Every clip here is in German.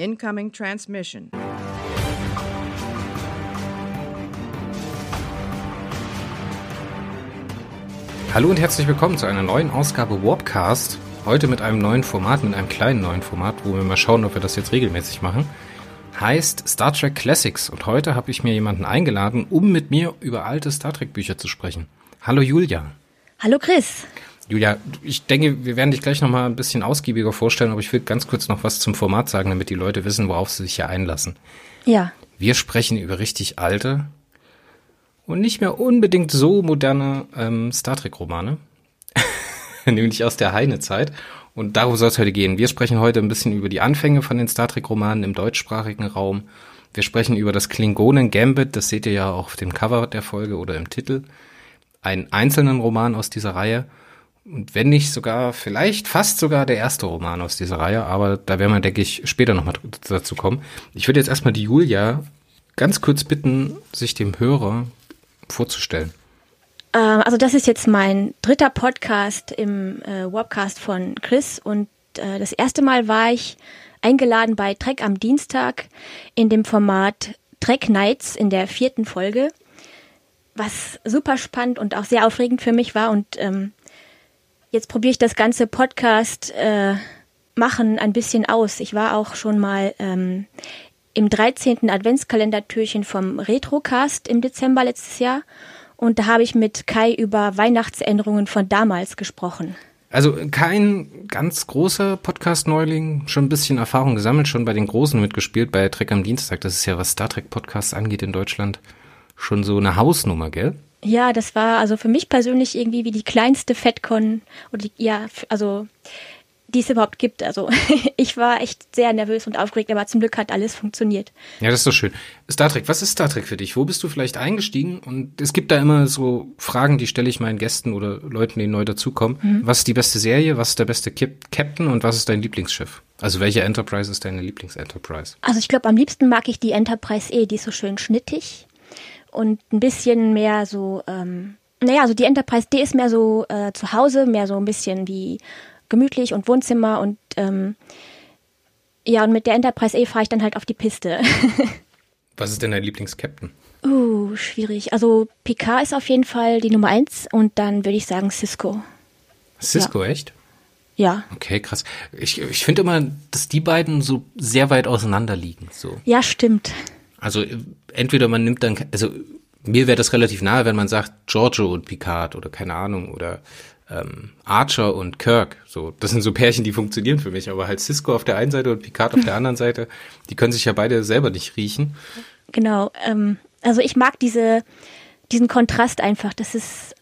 Incoming transmission. Hallo und herzlich willkommen zu einer neuen Ausgabe Warpcast. Heute mit einem neuen Format, mit einem kleinen neuen Format, wo wir mal schauen, ob wir das jetzt regelmäßig machen. Heißt Star Trek Classics. Und heute habe ich mir jemanden eingeladen, um mit mir über alte Star Trek Bücher zu sprechen. Hallo Julia. Hallo Chris. Julia, ich denke, wir werden dich gleich nochmal ein bisschen ausgiebiger vorstellen, aber ich will ganz kurz noch was zum Format sagen, damit die Leute wissen, worauf sie sich hier einlassen. Ja. Wir sprechen über richtig alte und nicht mehr unbedingt so moderne ähm, Star Trek-Romane, nämlich aus der Heine-Zeit. Und darum soll es heute gehen. Wir sprechen heute ein bisschen über die Anfänge von den Star Trek-Romanen im deutschsprachigen Raum. Wir sprechen über das Klingonen-Gambit, das seht ihr ja auch auf dem Cover der Folge oder im Titel. Einen einzelnen Roman aus dieser Reihe. Und wenn nicht sogar, vielleicht fast sogar der erste Roman aus dieser Reihe, aber da werden wir, denke ich, später nochmal dazu kommen. Ich würde jetzt erstmal die Julia ganz kurz bitten, sich dem Hörer vorzustellen. Ähm, also das ist jetzt mein dritter Podcast im äh, Webcast von Chris und äh, das erste Mal war ich eingeladen bei Trek am Dienstag in dem Format Trek Nights in der vierten Folge, was super spannend und auch sehr aufregend für mich war und ähm, jetzt probiere ich das ganze Podcast äh, machen ein bisschen aus. Ich war auch schon mal ähm, im 13. Adventskalendertürchen vom Retrocast im Dezember letztes Jahr. Und da habe ich mit Kai über Weihnachtsänderungen von damals gesprochen. Also kein ganz großer Podcast-Neuling, schon ein bisschen Erfahrung gesammelt, schon bei den Großen mitgespielt, bei Trek am Dienstag. Das ist ja, was Star Trek-Podcasts angeht in Deutschland, schon so eine Hausnummer, gell? Ja, das war also für mich persönlich irgendwie wie die kleinste FedCon oder die, ja, also die es überhaupt gibt. Also ich war echt sehr nervös und aufgeregt, aber zum Glück hat alles funktioniert. Ja, das ist doch schön. Star Trek, was ist Star Trek für dich? Wo bist du vielleicht eingestiegen? Und es gibt da immer so Fragen, die stelle ich meinen Gästen oder Leuten, die neu dazukommen. Mhm. Was ist die beste Serie? Was ist der beste Captain? Und was ist dein Lieblingsschiff? Also welche Enterprise ist deine Lieblingsenterprise? Also ich glaube, am liebsten mag ich die Enterprise E, die ist so schön schnittig und ein bisschen mehr so, ähm, naja, also die Enterprise D ist mehr so äh, zu Hause, mehr so ein bisschen wie gemütlich und Wohnzimmer und ähm, ja, und mit der Enterprise E fahre ich dann halt auf die Piste. Was ist denn dein Lieblingskapitän? Uh, schwierig. Also Picard ist auf jeden Fall die Nummer eins und dann würde ich sagen Cisco. Cisco, ja. echt? Ja. Okay, krass. Ich, ich finde immer, dass die beiden so sehr weit auseinander liegen. So. Ja, stimmt. Also entweder man nimmt dann, also mir wäre das relativ nahe, wenn man sagt Giorgio und Picard oder keine Ahnung oder ähm, Archer und Kirk. So, das sind so Pärchen, die funktionieren für mich. Aber halt Cisco auf der einen Seite und Picard auf der anderen Seite, die können sich ja beide selber nicht riechen. Genau. Ähm, also ich mag diese, diesen Kontrast einfach. Das ist,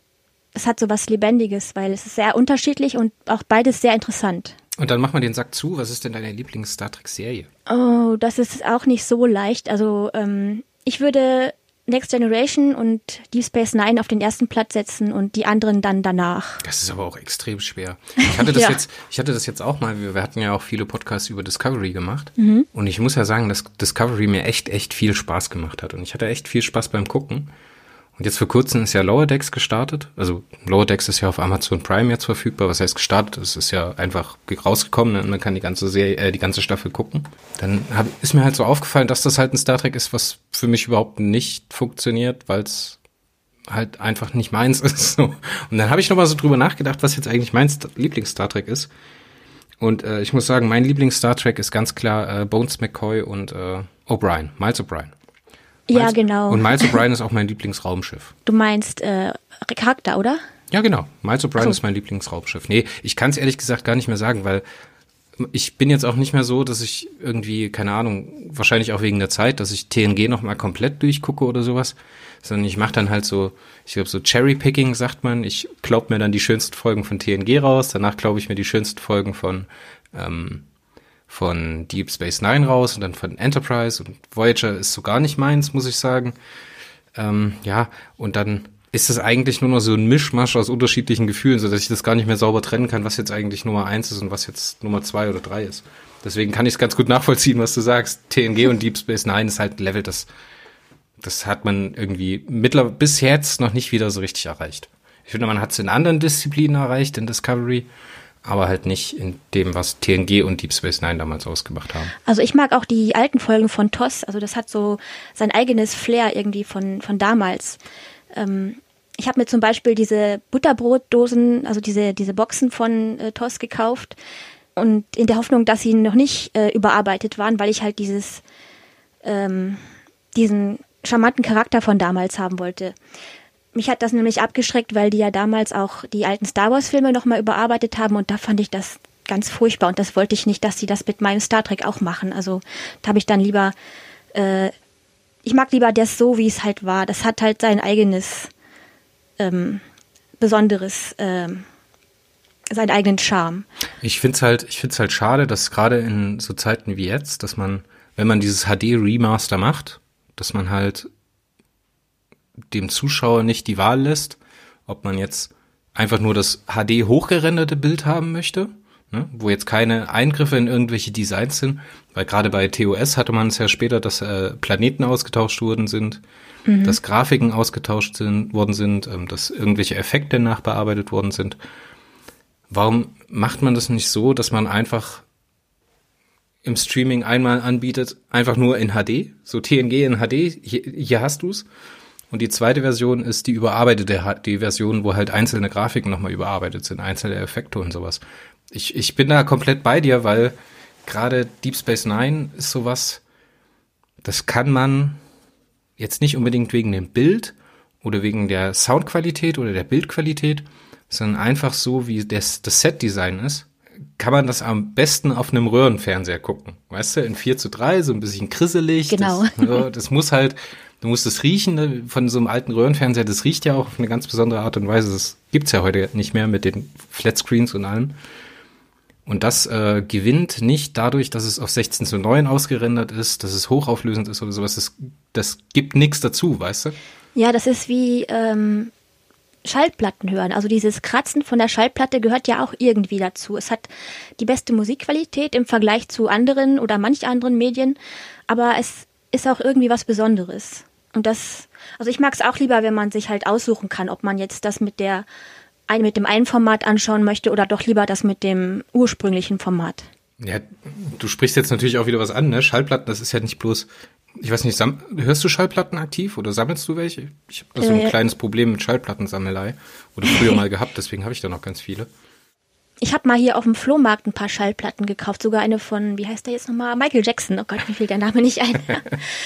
es hat so was Lebendiges, weil es ist sehr unterschiedlich und auch beides sehr interessant. Und dann mach mal den Sack zu. Was ist denn deine Lieblings-Star Trek-Serie? Oh, das ist auch nicht so leicht. Also ähm, ich würde Next Generation und Deep Space Nine auf den ersten Platz setzen und die anderen dann danach. Das ist aber auch extrem schwer. Ich hatte das ja. jetzt, ich hatte das jetzt auch mal, wir, wir hatten ja auch viele Podcasts über Discovery gemacht. Mhm. Und ich muss ja sagen, dass Discovery mir echt, echt viel Spaß gemacht hat. Und ich hatte echt viel Spaß beim Gucken. Und jetzt vor kurzem ist ja Lower Decks gestartet. Also Lower Decks ist ja auf Amazon Prime jetzt verfügbar. Was heißt gestartet? Es ist ja einfach rausgekommen und man kann die ganze Serie, äh, die ganze Staffel gucken. Dann hab, ist mir halt so aufgefallen, dass das halt ein Star Trek ist, was für mich überhaupt nicht funktioniert, weil es halt einfach nicht meins ist. So. Und dann habe ich noch mal so drüber nachgedacht, was jetzt eigentlich mein Lieblings-Star Trek ist. Und äh, ich muss sagen, mein Lieblings-Star Trek ist ganz klar äh, Bones McCoy und äh, O'Brien, Miles O'Brien. Miles, ja, genau. Und Miles O'Brien ist auch mein Lieblingsraumschiff. Du meinst äh, Charakter, oder? Ja, genau. Miles O'Brien so. ist mein Lieblingsraumschiff. Nee, ich kann es ehrlich gesagt gar nicht mehr sagen, weil ich bin jetzt auch nicht mehr so, dass ich irgendwie, keine Ahnung, wahrscheinlich auch wegen der Zeit, dass ich TNG noch mal komplett durchgucke oder sowas, sondern ich mache dann halt so, ich glaube so Cherry-Picking sagt man, ich glaub mir dann die schönsten Folgen von TNG raus, danach glaube ich mir die schönsten Folgen von ähm, von Deep Space Nine raus und dann von Enterprise und Voyager ist so gar nicht meins, muss ich sagen. Ähm, ja, und dann ist es eigentlich nur noch so ein Mischmasch aus unterschiedlichen Gefühlen, so dass ich das gar nicht mehr sauber trennen kann, was jetzt eigentlich Nummer eins ist und was jetzt Nummer zwei oder drei ist. Deswegen kann ich es ganz gut nachvollziehen, was du sagst. TNG und Deep Space Nine ist halt ein Level, das, das hat man irgendwie mittlerweile bis jetzt noch nicht wieder so richtig erreicht. Ich finde, man hat es in anderen Disziplinen erreicht, in Discovery, aber halt nicht in dem, was TNG und Deep Space Nine damals ausgemacht haben. Also ich mag auch die alten Folgen von TOS, also das hat so sein eigenes Flair irgendwie von, von damals. Ähm, ich habe mir zum Beispiel diese Butterbrotdosen, also diese, diese Boxen von äh, TOS gekauft und in der Hoffnung, dass sie noch nicht äh, überarbeitet waren, weil ich halt dieses, ähm, diesen charmanten Charakter von damals haben wollte. Mich hat das nämlich abgeschreckt, weil die ja damals auch die alten Star Wars Filme nochmal überarbeitet haben und da fand ich das ganz furchtbar und das wollte ich nicht, dass sie das mit meinem Star Trek auch machen. Also da habe ich dann lieber, äh, ich mag lieber das so, wie es halt war. Das hat halt sein eigenes ähm, besonderes, ähm, seinen eigenen Charme. Ich finde es halt, halt schade, dass gerade in so Zeiten wie jetzt, dass man, wenn man dieses HD Remaster macht, dass man halt dem Zuschauer nicht die Wahl lässt, ob man jetzt einfach nur das HD hochgerenderte Bild haben möchte, ne, wo jetzt keine Eingriffe in irgendwelche Designs sind, weil gerade bei TOS hatte man es ja später, dass äh, Planeten ausgetauscht worden sind, mhm. dass Grafiken ausgetauscht sind, worden sind, ähm, dass irgendwelche Effekte nachbearbeitet worden sind. Warum macht man das nicht so, dass man einfach im Streaming einmal anbietet, einfach nur in HD, so TNG in HD, hier, hier hast du's. Und die zweite Version ist die überarbeitete HD-Version, wo halt einzelne Grafiken nochmal überarbeitet sind, einzelne Effekte und sowas. Ich, ich bin da komplett bei dir, weil gerade Deep Space Nine ist sowas, das kann man jetzt nicht unbedingt wegen dem Bild oder wegen der Soundqualität oder der Bildqualität, sondern einfach so, wie das, das Set-Design ist, kann man das am besten auf einem Röhrenfernseher gucken. Weißt du, in 4 zu 3, so ein bisschen krisselig. Genau. Das, das muss halt, du musst es riechen ne, von so einem alten Röhrenfernseher, das riecht ja auch auf eine ganz besondere Art und Weise. Das gibt's ja heute nicht mehr mit den Flatscreens und allem. Und das äh, gewinnt nicht dadurch, dass es auf 16 zu 9 ausgerendert ist, dass es hochauflösend ist oder sowas. Das, das gibt nichts dazu, weißt du? Ja, das ist wie ähm, Schallplatten hören. Also dieses Kratzen von der Schallplatte gehört ja auch irgendwie dazu. Es hat die beste Musikqualität im Vergleich zu anderen oder manch anderen Medien, aber es ist auch irgendwie was Besonderes. Und das, also ich mag es auch lieber, wenn man sich halt aussuchen kann, ob man jetzt das mit der mit dem einen Format anschauen möchte oder doch lieber das mit dem ursprünglichen Format. Ja, du sprichst jetzt natürlich auch wieder was an, ne? Schallplatten, das ist ja nicht bloß, ich weiß nicht, hörst du Schallplatten aktiv oder sammelst du welche? Ich habe so ein äh, kleines Problem mit Schallplattensammelei oder früher mal gehabt, deswegen habe ich da noch ganz viele. Ich habe mal hier auf dem Flohmarkt ein paar Schallplatten gekauft, sogar eine von, wie heißt der jetzt nochmal? Michael Jackson. Oh Gott, mir fiel der Name nicht ein.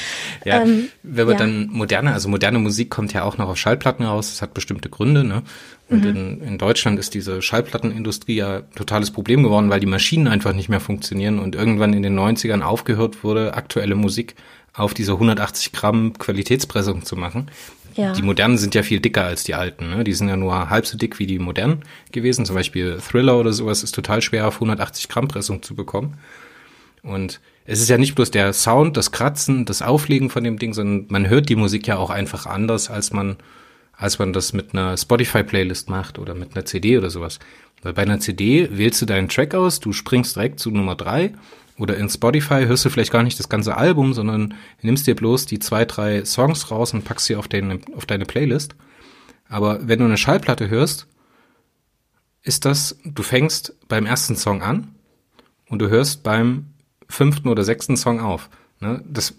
ja, ähm, wenn man ja. dann moderne, also moderne Musik kommt ja auch noch auf Schallplatten raus, das hat bestimmte Gründe, ne? Und mhm. in, in Deutschland ist diese Schallplattenindustrie ja totales Problem geworden, weil die Maschinen einfach nicht mehr funktionieren und irgendwann in den 90ern aufgehört wurde, aktuelle Musik auf diese 180 Gramm Qualitätspressung zu machen. Ja. Die modernen sind ja viel dicker als die alten. Ne? Die sind ja nur halb so dick wie die modernen gewesen. Zum Beispiel Thriller oder sowas ist total schwer auf 180 Gramm Pressung zu bekommen. Und es ist ja nicht bloß der Sound, das Kratzen, das Auflegen von dem Ding, sondern man hört die Musik ja auch einfach anders, als man, als man das mit einer Spotify-Playlist macht oder mit einer CD oder sowas. Weil bei einer CD wählst du deinen Track aus, du springst direkt zu Nummer drei oder in Spotify hörst du vielleicht gar nicht das ganze Album, sondern nimmst dir bloß die zwei, drei Songs raus und packst sie auf deine, auf deine Playlist. Aber wenn du eine Schallplatte hörst, ist das, du fängst beim ersten Song an und du hörst beim fünften oder sechsten Song auf. Ne? Das,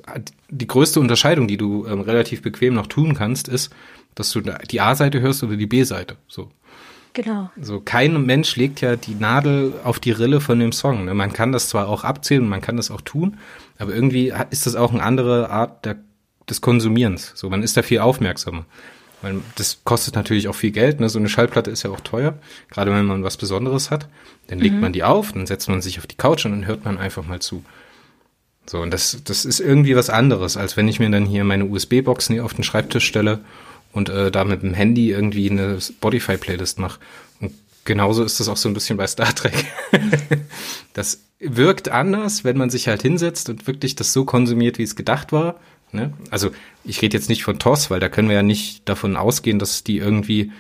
die größte Unterscheidung, die du ähm, relativ bequem noch tun kannst, ist, dass du die A-Seite hörst oder die B-Seite. So. Genau. So, kein Mensch legt ja die Nadel auf die Rille von dem Song. Ne? Man kann das zwar auch abzählen und man kann das auch tun, aber irgendwie ist das auch eine andere Art der, des Konsumierens. So, man ist da viel aufmerksamer. Weil das kostet natürlich auch viel Geld. Ne? So eine Schallplatte ist ja auch teuer, gerade wenn man was Besonderes hat. Dann legt mhm. man die auf, dann setzt man sich auf die Couch und dann hört man einfach mal zu. So, und das, das ist irgendwie was anderes, als wenn ich mir dann hier meine USB-Boxen auf den Schreibtisch stelle und äh, da mit dem Handy irgendwie eine Spotify-Playlist mache. Und genauso ist das auch so ein bisschen bei Star Trek. das wirkt anders, wenn man sich halt hinsetzt und wirklich das so konsumiert, wie es gedacht war. Ne? Also ich rede jetzt nicht von TOS, weil da können wir ja nicht davon ausgehen, dass die irgendwie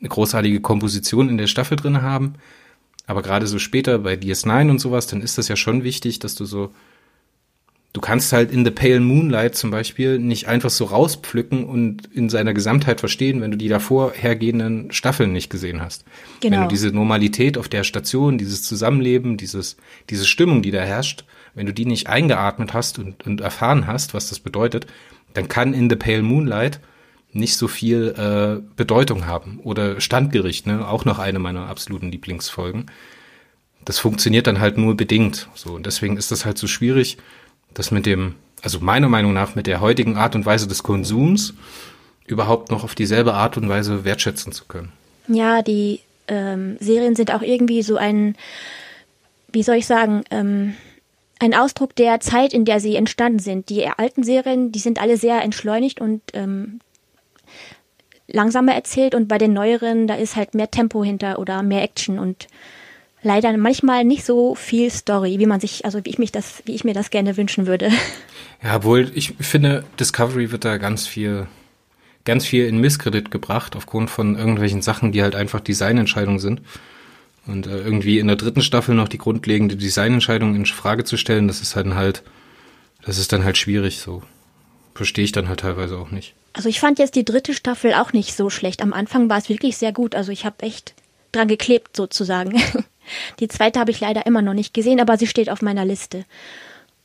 eine großartige Komposition in der Staffel drin haben. Aber gerade so später bei DS9 und sowas, dann ist das ja schon wichtig, dass du so du kannst halt in The Pale Moonlight zum Beispiel nicht einfach so rauspflücken und in seiner Gesamtheit verstehen, wenn du die davor hergehenden Staffeln nicht gesehen hast. Genau. Wenn du diese Normalität auf der Station, dieses Zusammenleben, dieses, diese Stimmung, die da herrscht, wenn du die nicht eingeatmet hast und, und erfahren hast, was das bedeutet, dann kann in The Pale Moonlight nicht so viel äh, Bedeutung haben. Oder Standgericht, ne? auch noch eine meiner absoluten Lieblingsfolgen. Das funktioniert dann halt nur bedingt. So, und deswegen ist das halt so schwierig, das mit dem, also meiner Meinung nach mit der heutigen Art und Weise des Konsums überhaupt noch auf dieselbe Art und Weise wertschätzen zu können. Ja, die ähm, Serien sind auch irgendwie so ein, wie soll ich sagen, ähm, ein Ausdruck der Zeit, in der sie entstanden sind. Die alten Serien, die sind alle sehr entschleunigt und ähm, langsamer erzählt und bei den neueren, da ist halt mehr Tempo hinter oder mehr Action und leider manchmal nicht so viel Story, wie man sich, also wie ich mich das, wie ich mir das gerne wünschen würde. Ja, obwohl ich finde, Discovery wird da ganz viel, ganz viel in Misskredit gebracht aufgrund von irgendwelchen Sachen, die halt einfach Designentscheidungen sind. Und äh, irgendwie in der dritten Staffel noch die grundlegende Designentscheidung in Frage zu stellen, das ist halt halt, das ist dann halt schwierig so. Verstehe ich dann halt teilweise auch nicht. Also ich fand jetzt die dritte Staffel auch nicht so schlecht. Am Anfang war es wirklich sehr gut. Also ich habe echt dran geklebt sozusagen. Die zweite habe ich leider immer noch nicht gesehen, aber sie steht auf meiner Liste.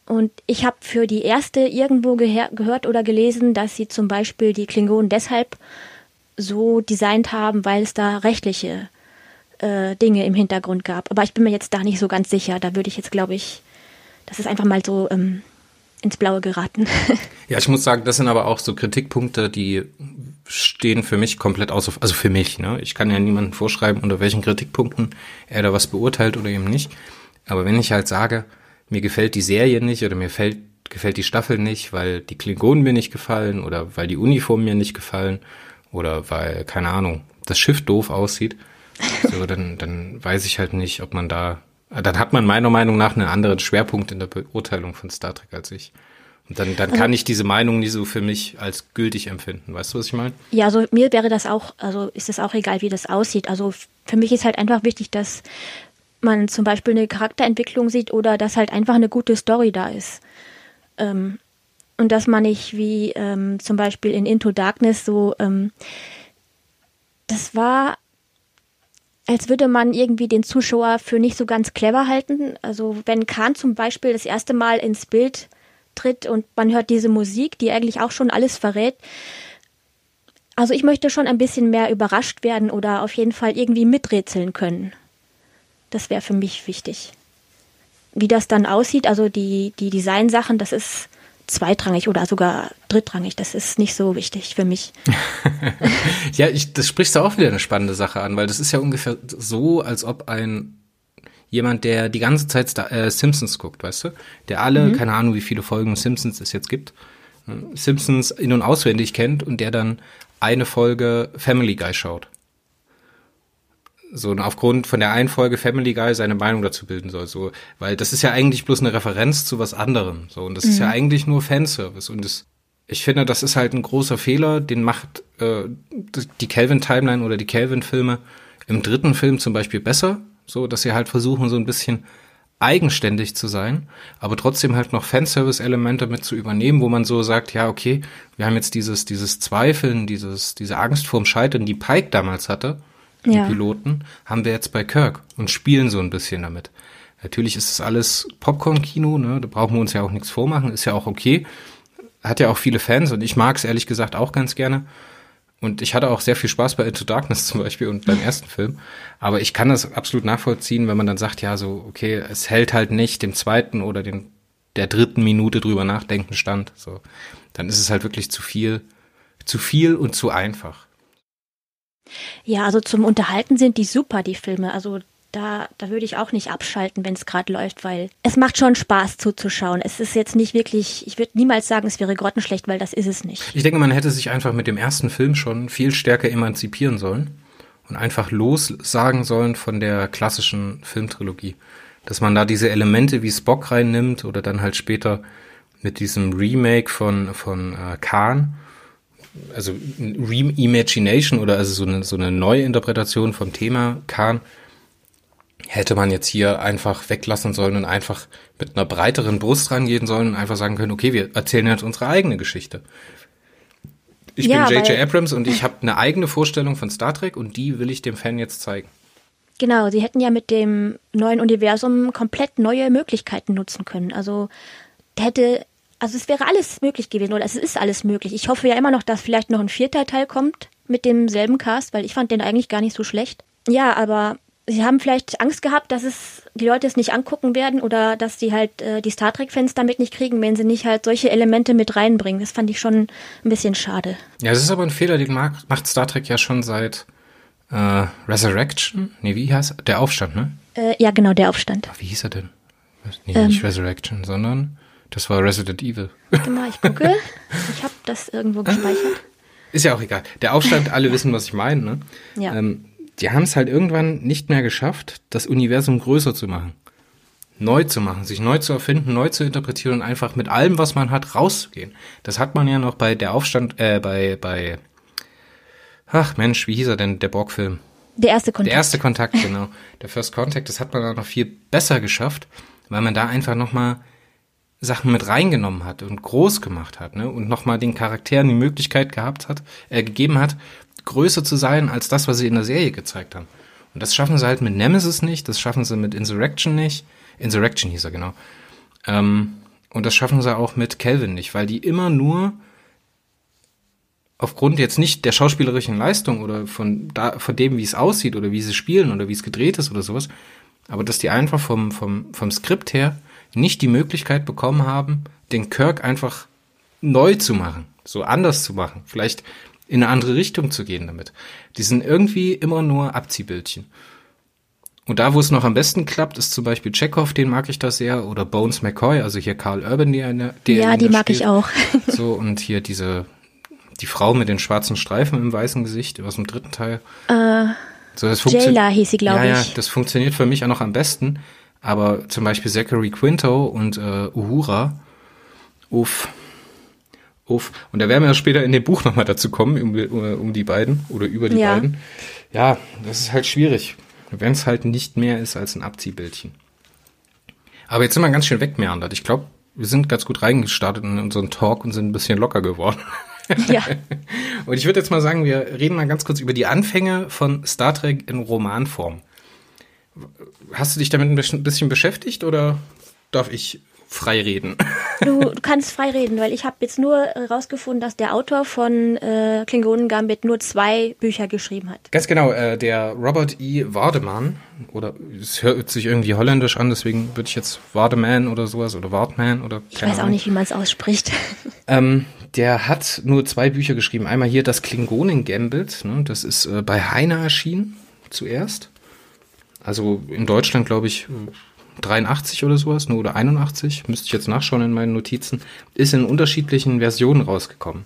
Und ich habe für die erste irgendwo gehört oder gelesen, dass sie zum Beispiel die Klingonen deshalb so designt haben, weil es da rechtliche äh, Dinge im Hintergrund gab. Aber ich bin mir jetzt da nicht so ganz sicher. Da würde ich jetzt, glaube ich, das ist einfach mal so ähm, ins Blaue geraten. ja, ich muss sagen, das sind aber auch so Kritikpunkte, die stehen für mich komplett außer, also für mich, ne? Ich kann ja niemandem vorschreiben, unter welchen Kritikpunkten er da was beurteilt oder eben nicht. Aber wenn ich halt sage, mir gefällt die Serie nicht oder mir fällt, gefällt die Staffel nicht, weil die Klingonen mir nicht gefallen oder weil die Uniformen mir nicht gefallen oder weil, keine Ahnung, das Schiff doof aussieht, so, dann, dann weiß ich halt nicht, ob man da, dann hat man meiner Meinung nach einen anderen Schwerpunkt in der Beurteilung von Star Trek als ich. Dann, dann kann ich diese Meinung nie so für mich als gültig empfinden. Weißt du, was ich meine? Ja, also mir wäre das auch, also ist es auch egal, wie das aussieht. Also für mich ist halt einfach wichtig, dass man zum Beispiel eine Charakterentwicklung sieht oder dass halt einfach eine gute Story da ist. Ähm, und dass man nicht wie ähm, zum Beispiel in Into Darkness so, ähm, das war, als würde man irgendwie den Zuschauer für nicht so ganz clever halten. Also wenn Khan zum Beispiel das erste Mal ins Bild tritt und man hört diese Musik, die eigentlich auch schon alles verrät. Also ich möchte schon ein bisschen mehr überrascht werden oder auf jeden Fall irgendwie miträtseln können. Das wäre für mich wichtig. Wie das dann aussieht, also die, die Designsachen, das ist zweitrangig oder sogar drittrangig. Das ist nicht so wichtig für mich. ja, ich, das sprichst du auch wieder eine spannende Sache an, weil das ist ja ungefähr so, als ob ein jemand, der die ganze Zeit Star äh, Simpsons guckt, weißt du? Der alle, mhm. keine Ahnung, wie viele Folgen Simpsons es jetzt gibt, äh, Simpsons in- und auswendig kennt und der dann eine Folge Family Guy schaut. So, und aufgrund von der einen Folge Family Guy seine Meinung dazu bilden soll, so, weil das ist ja eigentlich bloß eine Referenz zu was anderem, so, und das mhm. ist ja mhm. eigentlich nur Fanservice und das, ich finde, das ist halt ein großer Fehler, den macht äh, die Kelvin Timeline oder die Kelvin Filme im dritten Film zum Beispiel besser, so dass sie halt versuchen, so ein bisschen eigenständig zu sein, aber trotzdem halt noch Fanservice-Elemente mit zu übernehmen, wo man so sagt, ja, okay, wir haben jetzt dieses, dieses Zweifeln, dieses, diese Angst vorm Scheitern, die Pike damals hatte, die ja. Piloten, haben wir jetzt bei Kirk und spielen so ein bisschen damit. Natürlich ist es alles Popcorn-Kino, ne? da brauchen wir uns ja auch nichts vormachen, ist ja auch okay. Hat ja auch viele Fans und ich mag es ehrlich gesagt auch ganz gerne. Und ich hatte auch sehr viel Spaß bei Into Darkness zum Beispiel und beim ersten Film. Aber ich kann das absolut nachvollziehen, wenn man dann sagt, ja, so, okay, es hält halt nicht dem zweiten oder den, der dritten Minute drüber nachdenken stand. So, dann ist es halt wirklich zu viel, zu viel und zu einfach. Ja, also zum Unterhalten sind die super, die Filme. Also da, da würde ich auch nicht abschalten, wenn es gerade läuft, weil es macht schon Spaß zuzuschauen. Es ist jetzt nicht wirklich, ich würde niemals sagen, es wäre grottenschlecht, weil das ist es nicht. Ich denke, man hätte sich einfach mit dem ersten Film schon viel stärker emanzipieren sollen und einfach lossagen sollen von der klassischen Filmtrilogie. Dass man da diese Elemente wie Spock reinnimmt oder dann halt später mit diesem Remake von, von äh, Khan, also Reimagination oder also so eine, so eine Neuinterpretation vom Thema Khan, hätte man jetzt hier einfach weglassen sollen und einfach mit einer breiteren Brust rangehen sollen und einfach sagen können, okay, wir erzählen jetzt unsere eigene Geschichte. Ich ja, bin J.J. Abrams und ich habe eine eigene Vorstellung von Star Trek und die will ich dem Fan jetzt zeigen. Genau, sie hätten ja mit dem neuen Universum komplett neue Möglichkeiten nutzen können. Also hätte, also es wäre alles möglich gewesen oder es ist alles möglich. Ich hoffe ja immer noch, dass vielleicht noch ein vierter Teil kommt mit demselben Cast, weil ich fand den eigentlich gar nicht so schlecht. Ja, aber sie haben vielleicht Angst gehabt, dass es die Leute es nicht angucken werden oder dass sie halt äh, die Star Trek-Fans damit nicht kriegen, wenn sie nicht halt solche Elemente mit reinbringen. Das fand ich schon ein bisschen schade. Ja, es ist aber ein Fehler, den macht Star Trek ja schon seit äh, Resurrection. Nee, wie heißt Der Aufstand, ne? Äh, ja, genau, der Aufstand. Wie hieß er denn? Nee, ähm, nicht Resurrection, sondern das war Resident Evil. Genau, ich gucke. ich habe das irgendwo gespeichert. Ist ja auch egal. Der Aufstand, alle wissen, was ich meine, ne? Ja. Ähm, die haben es halt irgendwann nicht mehr geschafft, das Universum größer zu machen. Neu zu machen, sich neu zu erfinden, neu zu interpretieren und einfach mit allem, was man hat, rauszugehen. Das hat man ja noch bei der Aufstand, äh, bei, bei, ach Mensch, wie hieß er denn, der Borg-Film? Der erste Kontakt. Der erste Kontakt, genau. Der First Contact, das hat man dann noch viel besser geschafft, weil man da einfach nochmal Sachen mit reingenommen hat und groß gemacht hat, ne? Und nochmal den Charakteren die Möglichkeit gehabt hat, äh, gegeben hat, größer zu sein als das, was sie in der Serie gezeigt haben. Und das schaffen sie halt mit Nemesis nicht, das schaffen sie mit Insurrection nicht. Insurrection hieß er, genau. Ähm, und das schaffen sie auch mit Kelvin nicht, weil die immer nur aufgrund jetzt nicht der schauspielerischen Leistung oder von, da, von dem, wie es aussieht oder wie sie spielen oder wie es gedreht ist oder sowas, aber dass die einfach vom, vom, vom Skript her nicht die Möglichkeit bekommen haben, den Kirk einfach neu zu machen, so anders zu machen. Vielleicht in eine andere Richtung zu gehen damit. Die sind irgendwie immer nur Abziehbildchen. Und da, wo es noch am besten klappt, ist zum Beispiel Chekhov, den mag ich da sehr, oder Bones McCoy, also hier Carl Urban, der, der Ja, die mag spielt. ich auch. so, und hier diese, die Frau mit den schwarzen Streifen im weißen Gesicht aus dem dritten Teil. Äh, so, das Jayla hieß sie, glaube ja, ich. Ja, das funktioniert für mich auch noch am besten. Aber zum Beispiel Zachary Quinto und äh, Uhura, uff, Uff. Und da werden wir später in dem Buch nochmal dazu kommen, um, um, die beiden oder über die ja. beiden. Ja, das ist halt schwierig, wenn es halt nicht mehr ist als ein Abziehbildchen. Aber jetzt sind wir ganz schön wegmeandert. Ich glaube, wir sind ganz gut reingestartet in unseren Talk und sind ein bisschen locker geworden. Ja. und ich würde jetzt mal sagen, wir reden mal ganz kurz über die Anfänge von Star Trek in Romanform. Hast du dich damit ein bisschen beschäftigt oder darf ich frei reden. Du, du kannst frei reden, weil ich habe jetzt nur herausgefunden, dass der Autor von äh, Klingonen Gambit nur zwei Bücher geschrieben hat. Ganz genau, äh, der Robert E. Wardeman, oder es hört sich irgendwie holländisch an, deswegen würde ich jetzt Wardeman oder sowas oder Wardman oder Ich weiß auch nicht, wie man es ausspricht. Ähm, der hat nur zwei Bücher geschrieben. Einmal hier das Klingonen Gambit, ne, das ist äh, bei Heine erschienen zuerst. Also in Deutschland, glaube ich, 83 oder sowas, nur oder 81, müsste ich jetzt nachschauen in meinen Notizen, ist in unterschiedlichen Versionen rausgekommen.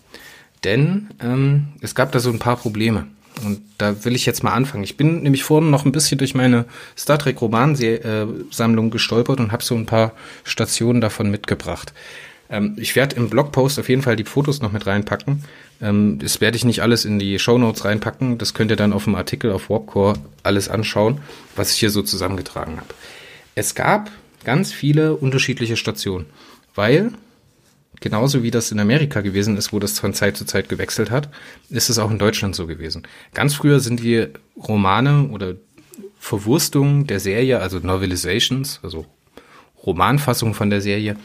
Denn ähm, es gab da so ein paar Probleme. Und da will ich jetzt mal anfangen. Ich bin nämlich vorhin noch ein bisschen durch meine Star Trek Romansammlung gestolpert und habe so ein paar Stationen davon mitgebracht. Ähm, ich werde im Blogpost auf jeden Fall die Fotos noch mit reinpacken. Ähm, das werde ich nicht alles in die Show Notes reinpacken. Das könnt ihr dann auf dem Artikel auf Warpcore alles anschauen, was ich hier so zusammengetragen habe es gab ganz viele unterschiedliche Stationen, weil genauso wie das in Amerika gewesen ist, wo das von Zeit zu Zeit gewechselt hat, ist es auch in Deutschland so gewesen. Ganz früher sind die Romane oder Verwurstungen der Serie, also Novelizations, also Romanfassungen von der Serie,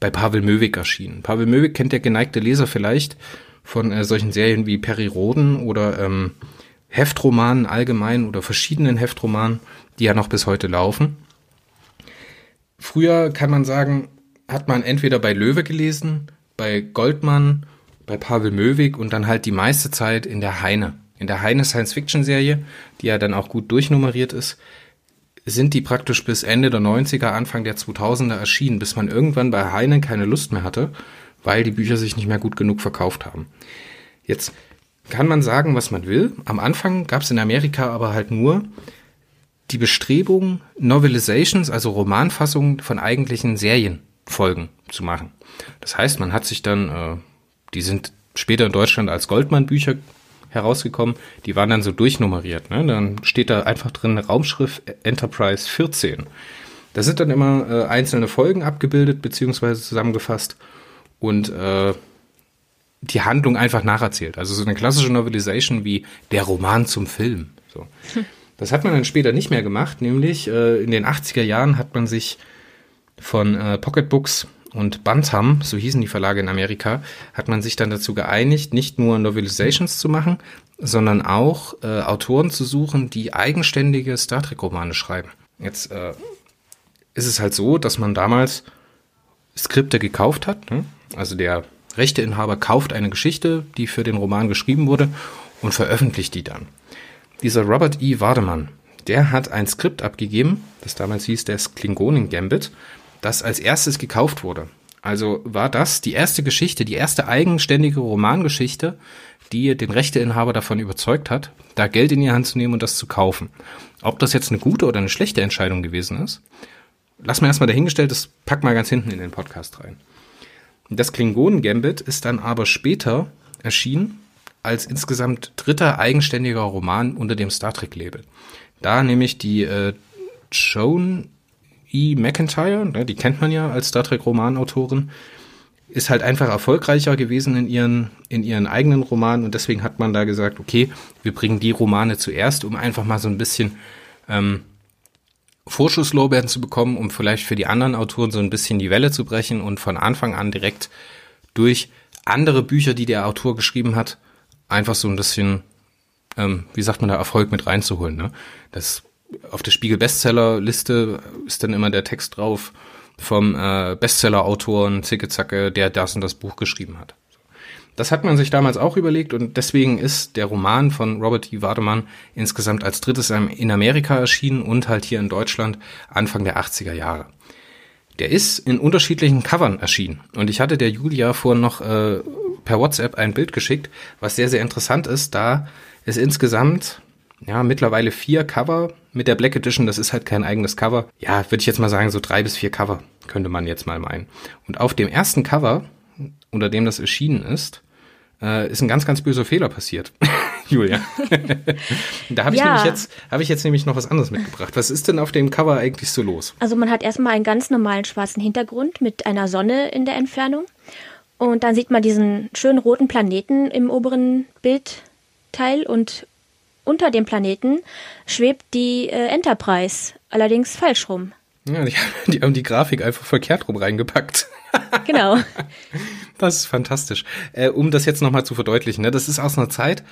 bei Pavel Möwig erschienen. Pavel Möwig kennt der geneigte Leser vielleicht von äh, solchen Serien wie Perry Roden oder ähm, Heftromanen allgemein oder verschiedenen Heftromanen, die ja noch bis heute laufen. Früher kann man sagen, hat man entweder bei Löwe gelesen, bei Goldmann, bei Pavel Möwig und dann halt die meiste Zeit in der Heine. In der Heine Science-Fiction-Serie, die ja dann auch gut durchnummeriert ist, sind die praktisch bis Ende der 90er, Anfang der 2000er erschienen, bis man irgendwann bei Heine keine Lust mehr hatte, weil die Bücher sich nicht mehr gut genug verkauft haben. Jetzt kann man sagen, was man will. Am Anfang gab es in Amerika aber halt nur die Bestrebung, Novelizations, also Romanfassungen von eigentlichen Serienfolgen zu machen. Das heißt, man hat sich dann, äh, die sind später in Deutschland als Goldmann-Bücher herausgekommen, die waren dann so durchnummeriert. Ne? Dann steht da einfach drin Raumschrift Enterprise 14. Da sind dann immer äh, einzelne Folgen abgebildet beziehungsweise zusammengefasst und äh, die Handlung einfach nacherzählt. Also so eine klassische Novelization wie der Roman zum Film. So. Das hat man dann später nicht mehr gemacht, nämlich äh, in den 80er Jahren hat man sich von äh, Pocketbooks und Bantam, so hießen die Verlage in Amerika, hat man sich dann dazu geeinigt, nicht nur Novelizations zu machen, sondern auch äh, Autoren zu suchen, die eigenständige Star Trek-Romane schreiben. Jetzt äh, ist es halt so, dass man damals Skripte gekauft hat. Ne? Also der Rechteinhaber kauft eine Geschichte, die für den Roman geschrieben wurde und veröffentlicht die dann. Dieser Robert E. Wardemann, der hat ein Skript abgegeben, das damals hieß das Klingonen Gambit, das als erstes gekauft wurde. Also war das die erste Geschichte, die erste eigenständige Romangeschichte, die den Rechteinhaber davon überzeugt hat, da Geld in die Hand zu nehmen und das zu kaufen. Ob das jetzt eine gute oder eine schlechte Entscheidung gewesen ist, lass mal erstmal dahingestellt, das pack mal ganz hinten in den Podcast rein. Das Klingonen-Gambit ist dann aber später erschienen als insgesamt dritter eigenständiger Roman unter dem Star Trek-Label. Da nämlich die äh, Joan E. McIntyre, ne, die kennt man ja als Star Trek-Romanautorin, ist halt einfach erfolgreicher gewesen in ihren, in ihren eigenen Romanen und deswegen hat man da gesagt, okay, wir bringen die Romane zuerst, um einfach mal so ein bisschen ähm, Vorschusslorbeeren zu bekommen, um vielleicht für die anderen Autoren so ein bisschen die Welle zu brechen und von Anfang an direkt durch andere Bücher, die der Autor geschrieben hat, einfach so ein bisschen, ähm, wie sagt man da, Erfolg mit reinzuholen. Ne? Das auf der Spiegel Bestseller-Liste ist dann immer der Text drauf vom äh, Bestseller-Autoren Zicke Zacke, der das und das Buch geschrieben hat. Das hat man sich damals auch überlegt und deswegen ist der Roman von Robert E. Wademann insgesamt als drittes in Amerika erschienen und halt hier in Deutschland Anfang der 80er Jahre. Der ist in unterschiedlichen Covern erschienen und ich hatte der Julia vorhin noch äh, per WhatsApp ein Bild geschickt, was sehr, sehr interessant ist, da es insgesamt ja mittlerweile vier Cover mit der Black Edition, das ist halt kein eigenes Cover. Ja, würde ich jetzt mal sagen, so drei bis vier Cover könnte man jetzt mal meinen. Und auf dem ersten Cover, unter dem das erschienen ist, äh, ist ein ganz, ganz böser Fehler passiert. Julia. da habe ich ja. nämlich jetzt, habe ich jetzt nämlich noch was anderes mitgebracht. Was ist denn auf dem Cover eigentlich so los? Also man hat erstmal einen ganz normalen schwarzen Hintergrund mit einer Sonne in der Entfernung. Und dann sieht man diesen schönen roten Planeten im oberen Bildteil und unter dem Planeten schwebt die äh, Enterprise, allerdings falsch rum. Ja, die, die haben die Grafik einfach verkehrt rum reingepackt. Genau. Das ist fantastisch. Äh, um das jetzt nochmal zu verdeutlichen, ne, das ist aus einer Zeit,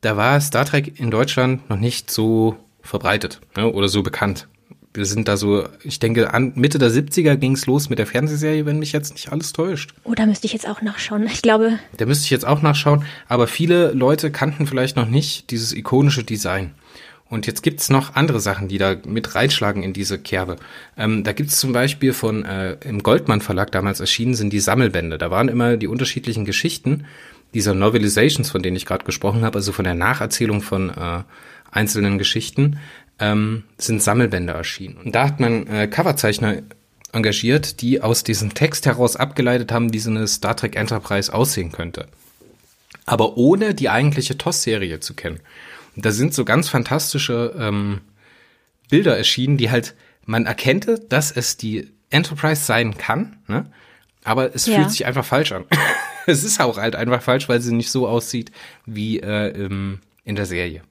da war Star Trek in Deutschland noch nicht so verbreitet ne, oder so bekannt. Wir sind da so, ich denke, an Mitte der 70er ging es los mit der Fernsehserie, wenn mich jetzt nicht alles täuscht. Oh, da müsste ich jetzt auch nachschauen. Ich glaube. Da müsste ich jetzt auch nachschauen, aber viele Leute kannten vielleicht noch nicht dieses ikonische Design. Und jetzt gibt's noch andere Sachen, die da mit reinschlagen in diese Kerbe. Ähm, da gibt's zum Beispiel von äh, im Goldmann Verlag damals erschienen sind die Sammelbände. Da waren immer die unterschiedlichen Geschichten dieser Novelizations, von denen ich gerade gesprochen habe, also von der Nacherzählung von äh, einzelnen Geschichten, ähm, sind Sammelbände erschienen. Und da hat man äh, Coverzeichner engagiert, die aus diesem Text heraus abgeleitet haben, wie so eine Star Trek Enterprise aussehen könnte. Aber ohne die eigentliche TOS-Serie zu kennen da sind so ganz fantastische ähm, Bilder erschienen, die halt, man erkennte, dass es die Enterprise sein kann, ne? aber es ja. fühlt sich einfach falsch an. es ist auch halt einfach falsch, weil sie nicht so aussieht wie äh, im, in der Serie.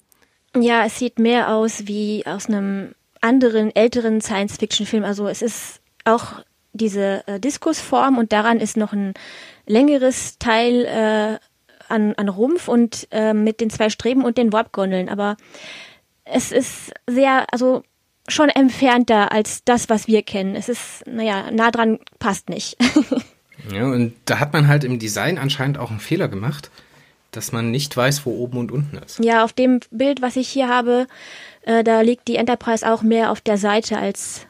Ja, es sieht mehr aus wie aus einem anderen, älteren Science-Fiction-Film. Also es ist auch diese äh, Diskusform und daran ist noch ein längeres Teil äh, an, an Rumpf und äh, mit den zwei Streben und den Warpgondeln. Aber es ist sehr, also schon entfernter als das, was wir kennen. Es ist, naja, nah dran passt nicht. ja, und da hat man halt im Design anscheinend auch einen Fehler gemacht, dass man nicht weiß, wo oben und unten ist. Ja, auf dem Bild, was ich hier habe, äh, da liegt die Enterprise auch mehr auf der Seite als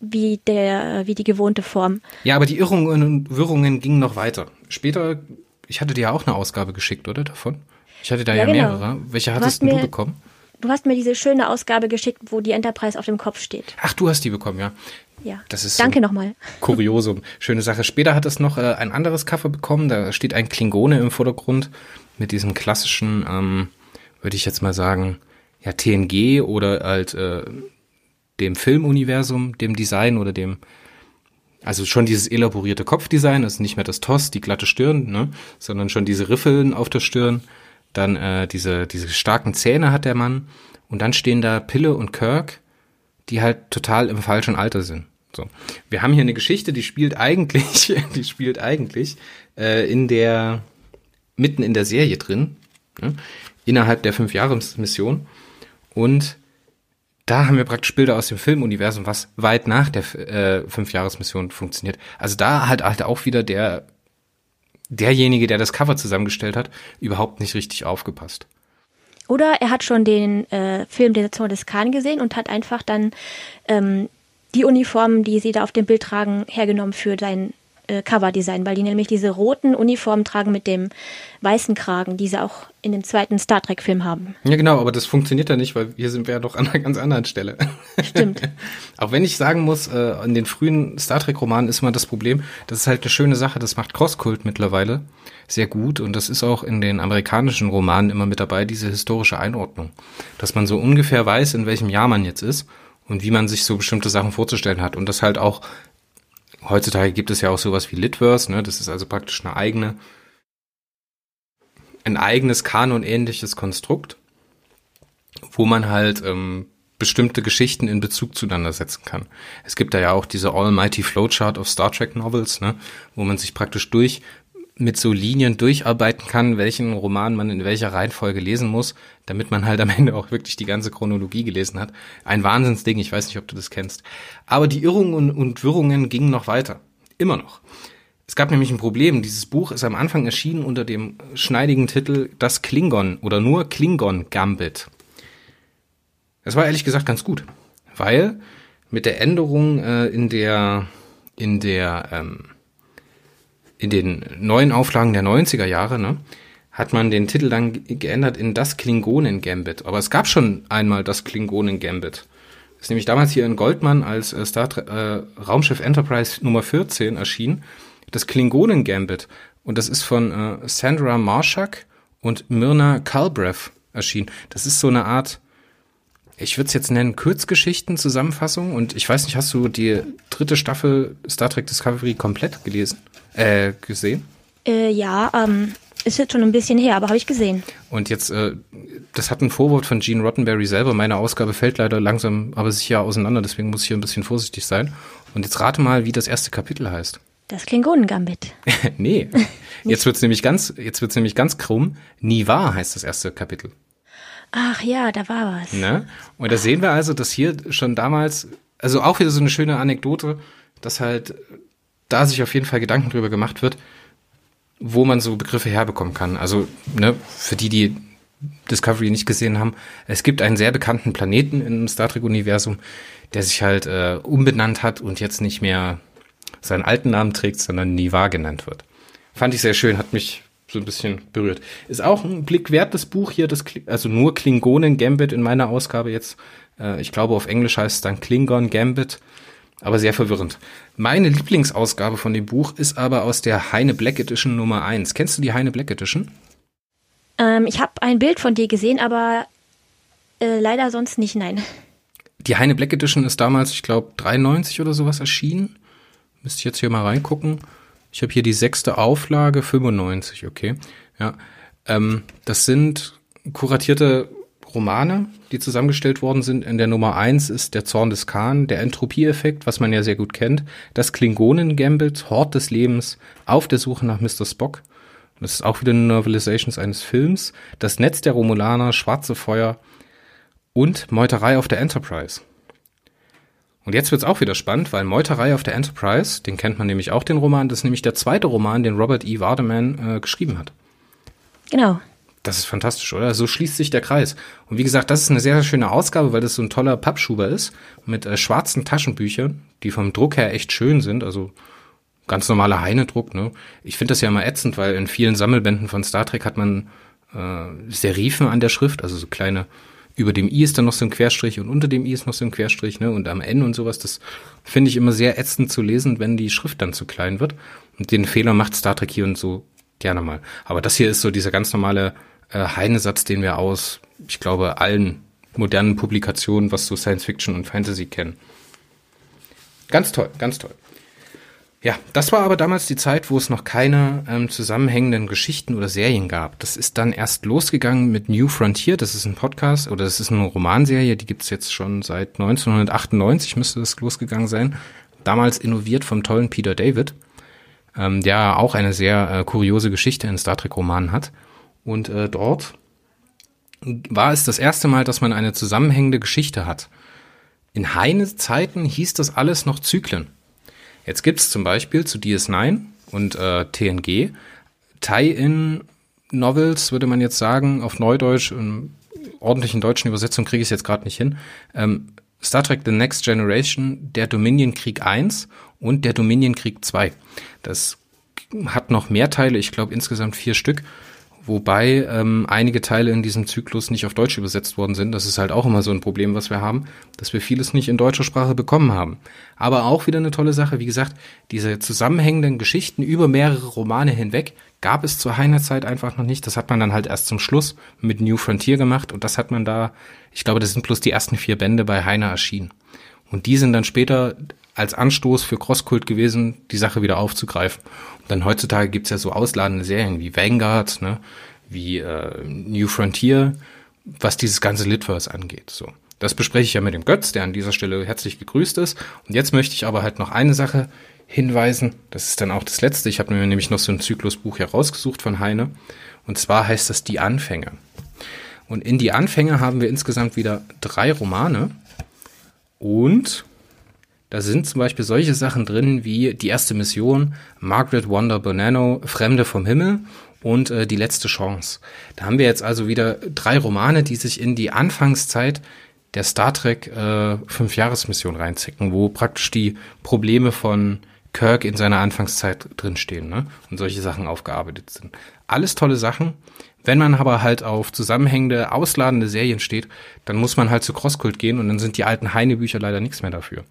wie der, wie die gewohnte Form. Ja, aber die Irrungen und Wirrungen gingen noch weiter. Später ich hatte dir ja auch eine Ausgabe geschickt, oder davon? Ich hatte da ja, ja genau. mehrere. Welche hattest du, mir, du bekommen? Du hast mir diese schöne Ausgabe geschickt, wo die Enterprise auf dem Kopf steht. Ach, du hast die bekommen, ja. Ja. Das ist Danke so nochmal. Kuriosum. Schöne Sache. Später hat es noch äh, ein anderes Cover bekommen. Da steht ein Klingone im Vordergrund mit diesem klassischen ähm, würde ich jetzt mal sagen, ja, TNG oder halt äh, dem Filmuniversum, dem Design oder dem, also schon dieses elaborierte Kopfdesign, also nicht mehr das Toss, die glatte Stirn, ne, sondern schon diese Riffeln auf der Stirn, dann äh, diese, diese starken Zähne hat der Mann und dann stehen da Pille und Kirk, die halt total im falschen Alter sind. So. Wir haben hier eine Geschichte, die spielt eigentlich, die spielt eigentlich äh, in der, mitten in der Serie drin, ne, innerhalb der Fünf-Jahres-Mission. Und da haben wir praktisch Bilder aus dem Filmuniversum, was weit nach der äh, Fünf-Jahres-Mission funktioniert. Also da hat halt auch wieder der, derjenige, der das Cover zusammengestellt hat, überhaupt nicht richtig aufgepasst. Oder er hat schon den äh, Film Der Zone des Khan gesehen und hat einfach dann ähm, die Uniformen, die sie da auf dem Bild tragen, hergenommen für sein äh, Coverdesign, weil die nämlich diese roten Uniformen tragen mit dem weißen Kragen, die sie auch in dem zweiten Star Trek-Film haben. Ja, genau, aber das funktioniert ja nicht, weil hier sind wir ja doch an einer ganz anderen Stelle. Stimmt. auch wenn ich sagen muss, äh, in den frühen Star Trek-Romanen ist immer das Problem, das ist halt eine schöne Sache, das macht Crosskult mittlerweile sehr gut und das ist auch in den amerikanischen Romanen immer mit dabei, diese historische Einordnung. Dass man so ungefähr weiß, in welchem Jahr man jetzt ist und wie man sich so bestimmte Sachen vorzustellen hat und das halt auch heutzutage gibt es ja auch sowas wie Litverse, ne? Das ist also praktisch eine eigene, ein eigenes Kanon-ähnliches Konstrukt, wo man halt ähm, bestimmte Geschichten in Bezug zueinander setzen kann. Es gibt da ja auch diese Almighty Flowchart of Star Trek Novels, ne, wo man sich praktisch durch mit so Linien durcharbeiten kann, welchen Roman man in welcher Reihenfolge lesen muss, damit man halt am Ende auch wirklich die ganze Chronologie gelesen hat. Ein Wahnsinnsding, ich weiß nicht, ob du das kennst. Aber die Irrungen und Wirrungen gingen noch weiter. Immer noch. Es gab nämlich ein Problem. Dieses Buch ist am Anfang erschienen unter dem schneidigen Titel Das Klingon oder nur Klingon Gambit. Es war ehrlich gesagt ganz gut, weil mit der Änderung äh, in der in der ähm, in den neuen Auflagen der 90er Jahre, ne, hat man den Titel dann geändert in das Klingonen-Gambit. Aber es gab schon einmal das Klingonen-Gambit. Ist nämlich damals hier in Goldman als äh, Star äh, Raumschiff Enterprise Nummer 14 erschienen. Das Klingonen-Gambit. Und das ist von äh, Sandra Marshak und Myrna Kalbrev erschienen. Das ist so eine Art, ich würde es jetzt nennen, Kurzgeschichten, Zusammenfassung. Und ich weiß nicht, hast du die dritte Staffel Star Trek Discovery komplett gelesen? Äh, gesehen? Äh, ja, ähm, ist jetzt schon ein bisschen her, aber habe ich gesehen. Und jetzt, äh, das hat ein Vorwort von Gene Rottenberry selber. Meine Ausgabe fällt leider langsam, aber sicher auseinander, deswegen muss ich hier ein bisschen vorsichtig sein. Und jetzt rate mal, wie das erste Kapitel heißt. Das Klingonen-Gambit. nee. Jetzt wird's nämlich ganz, jetzt wird's nämlich ganz krumm. Nie wahr heißt das erste Kapitel. Ach ja, da war was. Ne? Und da sehen wir also, dass hier schon damals, also auch wieder so eine schöne Anekdote, dass halt da sich auf jeden Fall Gedanken drüber gemacht wird, wo man so Begriffe herbekommen kann. Also, ne, für die, die Discovery nicht gesehen haben, es gibt einen sehr bekannten Planeten im Star Trek-Universum, der sich halt äh, umbenannt hat und jetzt nicht mehr seinen alten Namen trägt, sondern Niva genannt wird. Fand ich sehr schön, hat mich so ein bisschen berührt. Ist auch ein Blick wert, das Buch hier, das, also nur Klingonen Gambit in meiner Ausgabe jetzt. Äh, ich glaube, auf Englisch heißt es dann Klingon Gambit aber sehr verwirrend. Meine Lieblingsausgabe von dem Buch ist aber aus der Heine Black Edition Nummer 1. Kennst du die Heine Black Edition? Ähm, ich habe ein Bild von dir gesehen, aber äh, leider sonst nicht, nein. Die Heine Black Edition ist damals, ich glaube, 93 oder sowas erschienen. Müsste ich jetzt hier mal reingucken. Ich habe hier die sechste Auflage, 95, okay. Ja. Ähm, das sind kuratierte Romane, die zusammengestellt worden sind. In der Nummer eins ist Der Zorn des Khan, der Entropieeffekt, was man ja sehr gut kennt, das Klingonen-Gambit, Hort des Lebens, Auf der Suche nach Mr. Spock. Das ist auch wieder eine Novelization eines Films. Das Netz der Romulaner, Schwarze Feuer und Meuterei auf der Enterprise. Und jetzt wird's auch wieder spannend, weil Meuterei auf der Enterprise, den kennt man nämlich auch, den Roman, das ist nämlich der zweite Roman, den Robert E. Vardaman äh, geschrieben hat. Genau. Das ist fantastisch, oder? So schließt sich der Kreis. Und wie gesagt, das ist eine sehr, sehr schöne Ausgabe, weil das so ein toller Pappschuber ist mit äh, schwarzen Taschenbüchern, die vom Druck her echt schön sind. Also ganz normaler Heinedruck. Ne? Ich finde das ja immer ätzend, weil in vielen Sammelbänden von Star Trek hat man äh, Serifen an der Schrift, also so kleine. Über dem I ist dann noch so ein Querstrich und unter dem I ist noch so ein Querstrich, ne? Und am N und sowas. Das finde ich immer sehr ätzend zu lesen, wenn die Schrift dann zu klein wird. Und den Fehler macht Star Trek hier und so gerne mal. Aber das hier ist so dieser ganz normale äh, Heine-Satz, den wir aus, ich glaube, allen modernen Publikationen, was so Science Fiction und Fantasy kennen. Ganz toll, ganz toll. Ja, das war aber damals die Zeit, wo es noch keine ähm, zusammenhängenden Geschichten oder Serien gab. Das ist dann erst losgegangen mit New Frontier. Das ist ein Podcast oder das ist eine Romanserie, die gibt's jetzt schon seit 1998, müsste das losgegangen sein. Damals innoviert vom tollen Peter David, ähm, der auch eine sehr äh, kuriose Geschichte in Star Trek-Romanen hat. Und äh, dort war es das erste Mal, dass man eine zusammenhängende Geschichte hat. In Heines Zeiten hieß das alles noch Zyklen. Jetzt gibt es zum Beispiel zu DS9 und äh, TNG Tie-in Novels, würde man jetzt sagen, auf Neudeutsch, in ordentlichen deutschen Übersetzung kriege ich es jetzt gerade nicht hin. Ähm, Star Trek The Next Generation, der Dominion Krieg 1 und der Dominion Krieg 2. Das hat noch mehr Teile, ich glaube insgesamt vier Stück wobei ähm, einige Teile in diesem Zyklus nicht auf Deutsch übersetzt worden sind. Das ist halt auch immer so ein Problem, was wir haben, dass wir vieles nicht in deutscher Sprache bekommen haben. Aber auch wieder eine tolle Sache, wie gesagt, diese zusammenhängenden Geschichten über mehrere Romane hinweg gab es zur Heiner Zeit einfach noch nicht. Das hat man dann halt erst zum Schluss mit New Frontier gemacht und das hat man da, ich glaube, das sind bloß die ersten vier Bände bei Heiner erschienen. Und die sind dann später als Anstoß für Crosskult gewesen, die Sache wieder aufzugreifen. Und dann heutzutage gibt's ja so ausladende Serien wie Vanguard, ne, wie äh, New Frontier, was dieses ganze Litverse angeht. So. Das bespreche ich ja mit dem Götz, der an dieser Stelle herzlich gegrüßt ist. Und jetzt möchte ich aber halt noch eine Sache hinweisen. Das ist dann auch das letzte. Ich habe mir nämlich noch so ein Zyklusbuch herausgesucht von Heine. Und zwar heißt das Die Anfänge. Und in Die Anfänge haben wir insgesamt wieder drei Romane. Und da sind zum Beispiel solche Sachen drin wie die erste Mission, Margaret Wonder Bonanno, Fremde vom Himmel und äh, die letzte Chance. Da haben wir jetzt also wieder drei Romane, die sich in die Anfangszeit der Star Trek äh, Fünfjahresmission reinzicken, wo praktisch die Probleme von Kirk in seiner Anfangszeit drinstehen ne? und solche Sachen aufgearbeitet sind. Alles tolle Sachen. Wenn man aber halt auf zusammenhängende, ausladende Serien steht, dann muss man halt zu Crosskult gehen und dann sind die alten Heine-Bücher leider nichts mehr dafür.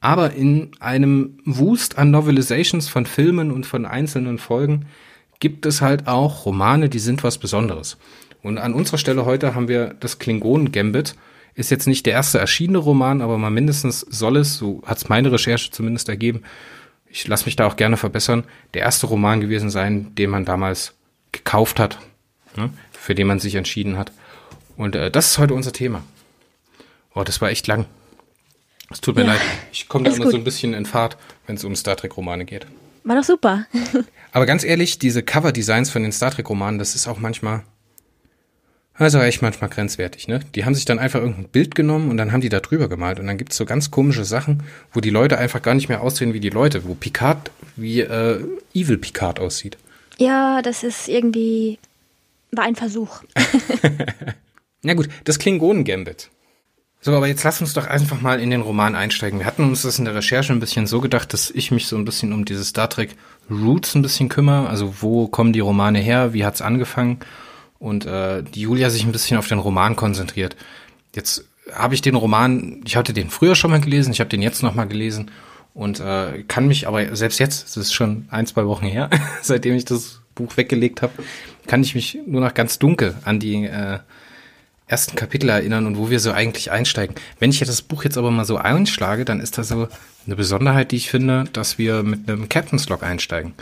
Aber in einem Wust an Novelizations von Filmen und von einzelnen Folgen gibt es halt auch Romane, die sind was Besonderes. Und an unserer Stelle heute haben wir das Klingonen Gambit. Ist jetzt nicht der erste erschienene Roman, aber mal mindestens soll es, so hat es meine Recherche zumindest ergeben, ich lasse mich da auch gerne verbessern, der erste Roman gewesen sein, den man damals gekauft hat, ne, für den man sich entschieden hat. Und äh, das ist heute unser Thema. Oh, das war echt lang. Es tut mir ja, leid. Ich komme da immer gut. so ein bisschen in Fahrt, wenn es um Star Trek-Romane geht. War doch super. Aber ganz ehrlich, diese Cover-Designs von den Star Trek-Romanen, das ist auch manchmal, also echt manchmal grenzwertig, ne? Die haben sich dann einfach irgendein Bild genommen und dann haben die da drüber gemalt und dann gibt's so ganz komische Sachen, wo die Leute einfach gar nicht mehr aussehen wie die Leute, wo Picard wie äh, Evil Picard aussieht. Ja, das ist irgendwie, war ein Versuch. Na gut, das Klingonen-Gambit. So, aber jetzt lass uns doch einfach mal in den Roman einsteigen. Wir hatten uns das in der Recherche ein bisschen so gedacht, dass ich mich so ein bisschen um diese Star Trek Roots ein bisschen kümmere. Also wo kommen die Romane her? Wie hat's angefangen? Und äh, die Julia sich ein bisschen auf den Roman konzentriert. Jetzt habe ich den Roman, ich hatte den früher schon mal gelesen, ich habe den jetzt noch mal gelesen und äh, kann mich aber selbst jetzt, es ist schon ein, zwei Wochen her, seitdem ich das Buch weggelegt habe, kann ich mich nur noch ganz dunkel an die äh, ersten Kapitel erinnern und wo wir so eigentlich einsteigen. Wenn ich das Buch jetzt aber mal so einschlage, dann ist da so eine Besonderheit, die ich finde, dass wir mit einem Captain's Log einsteigen.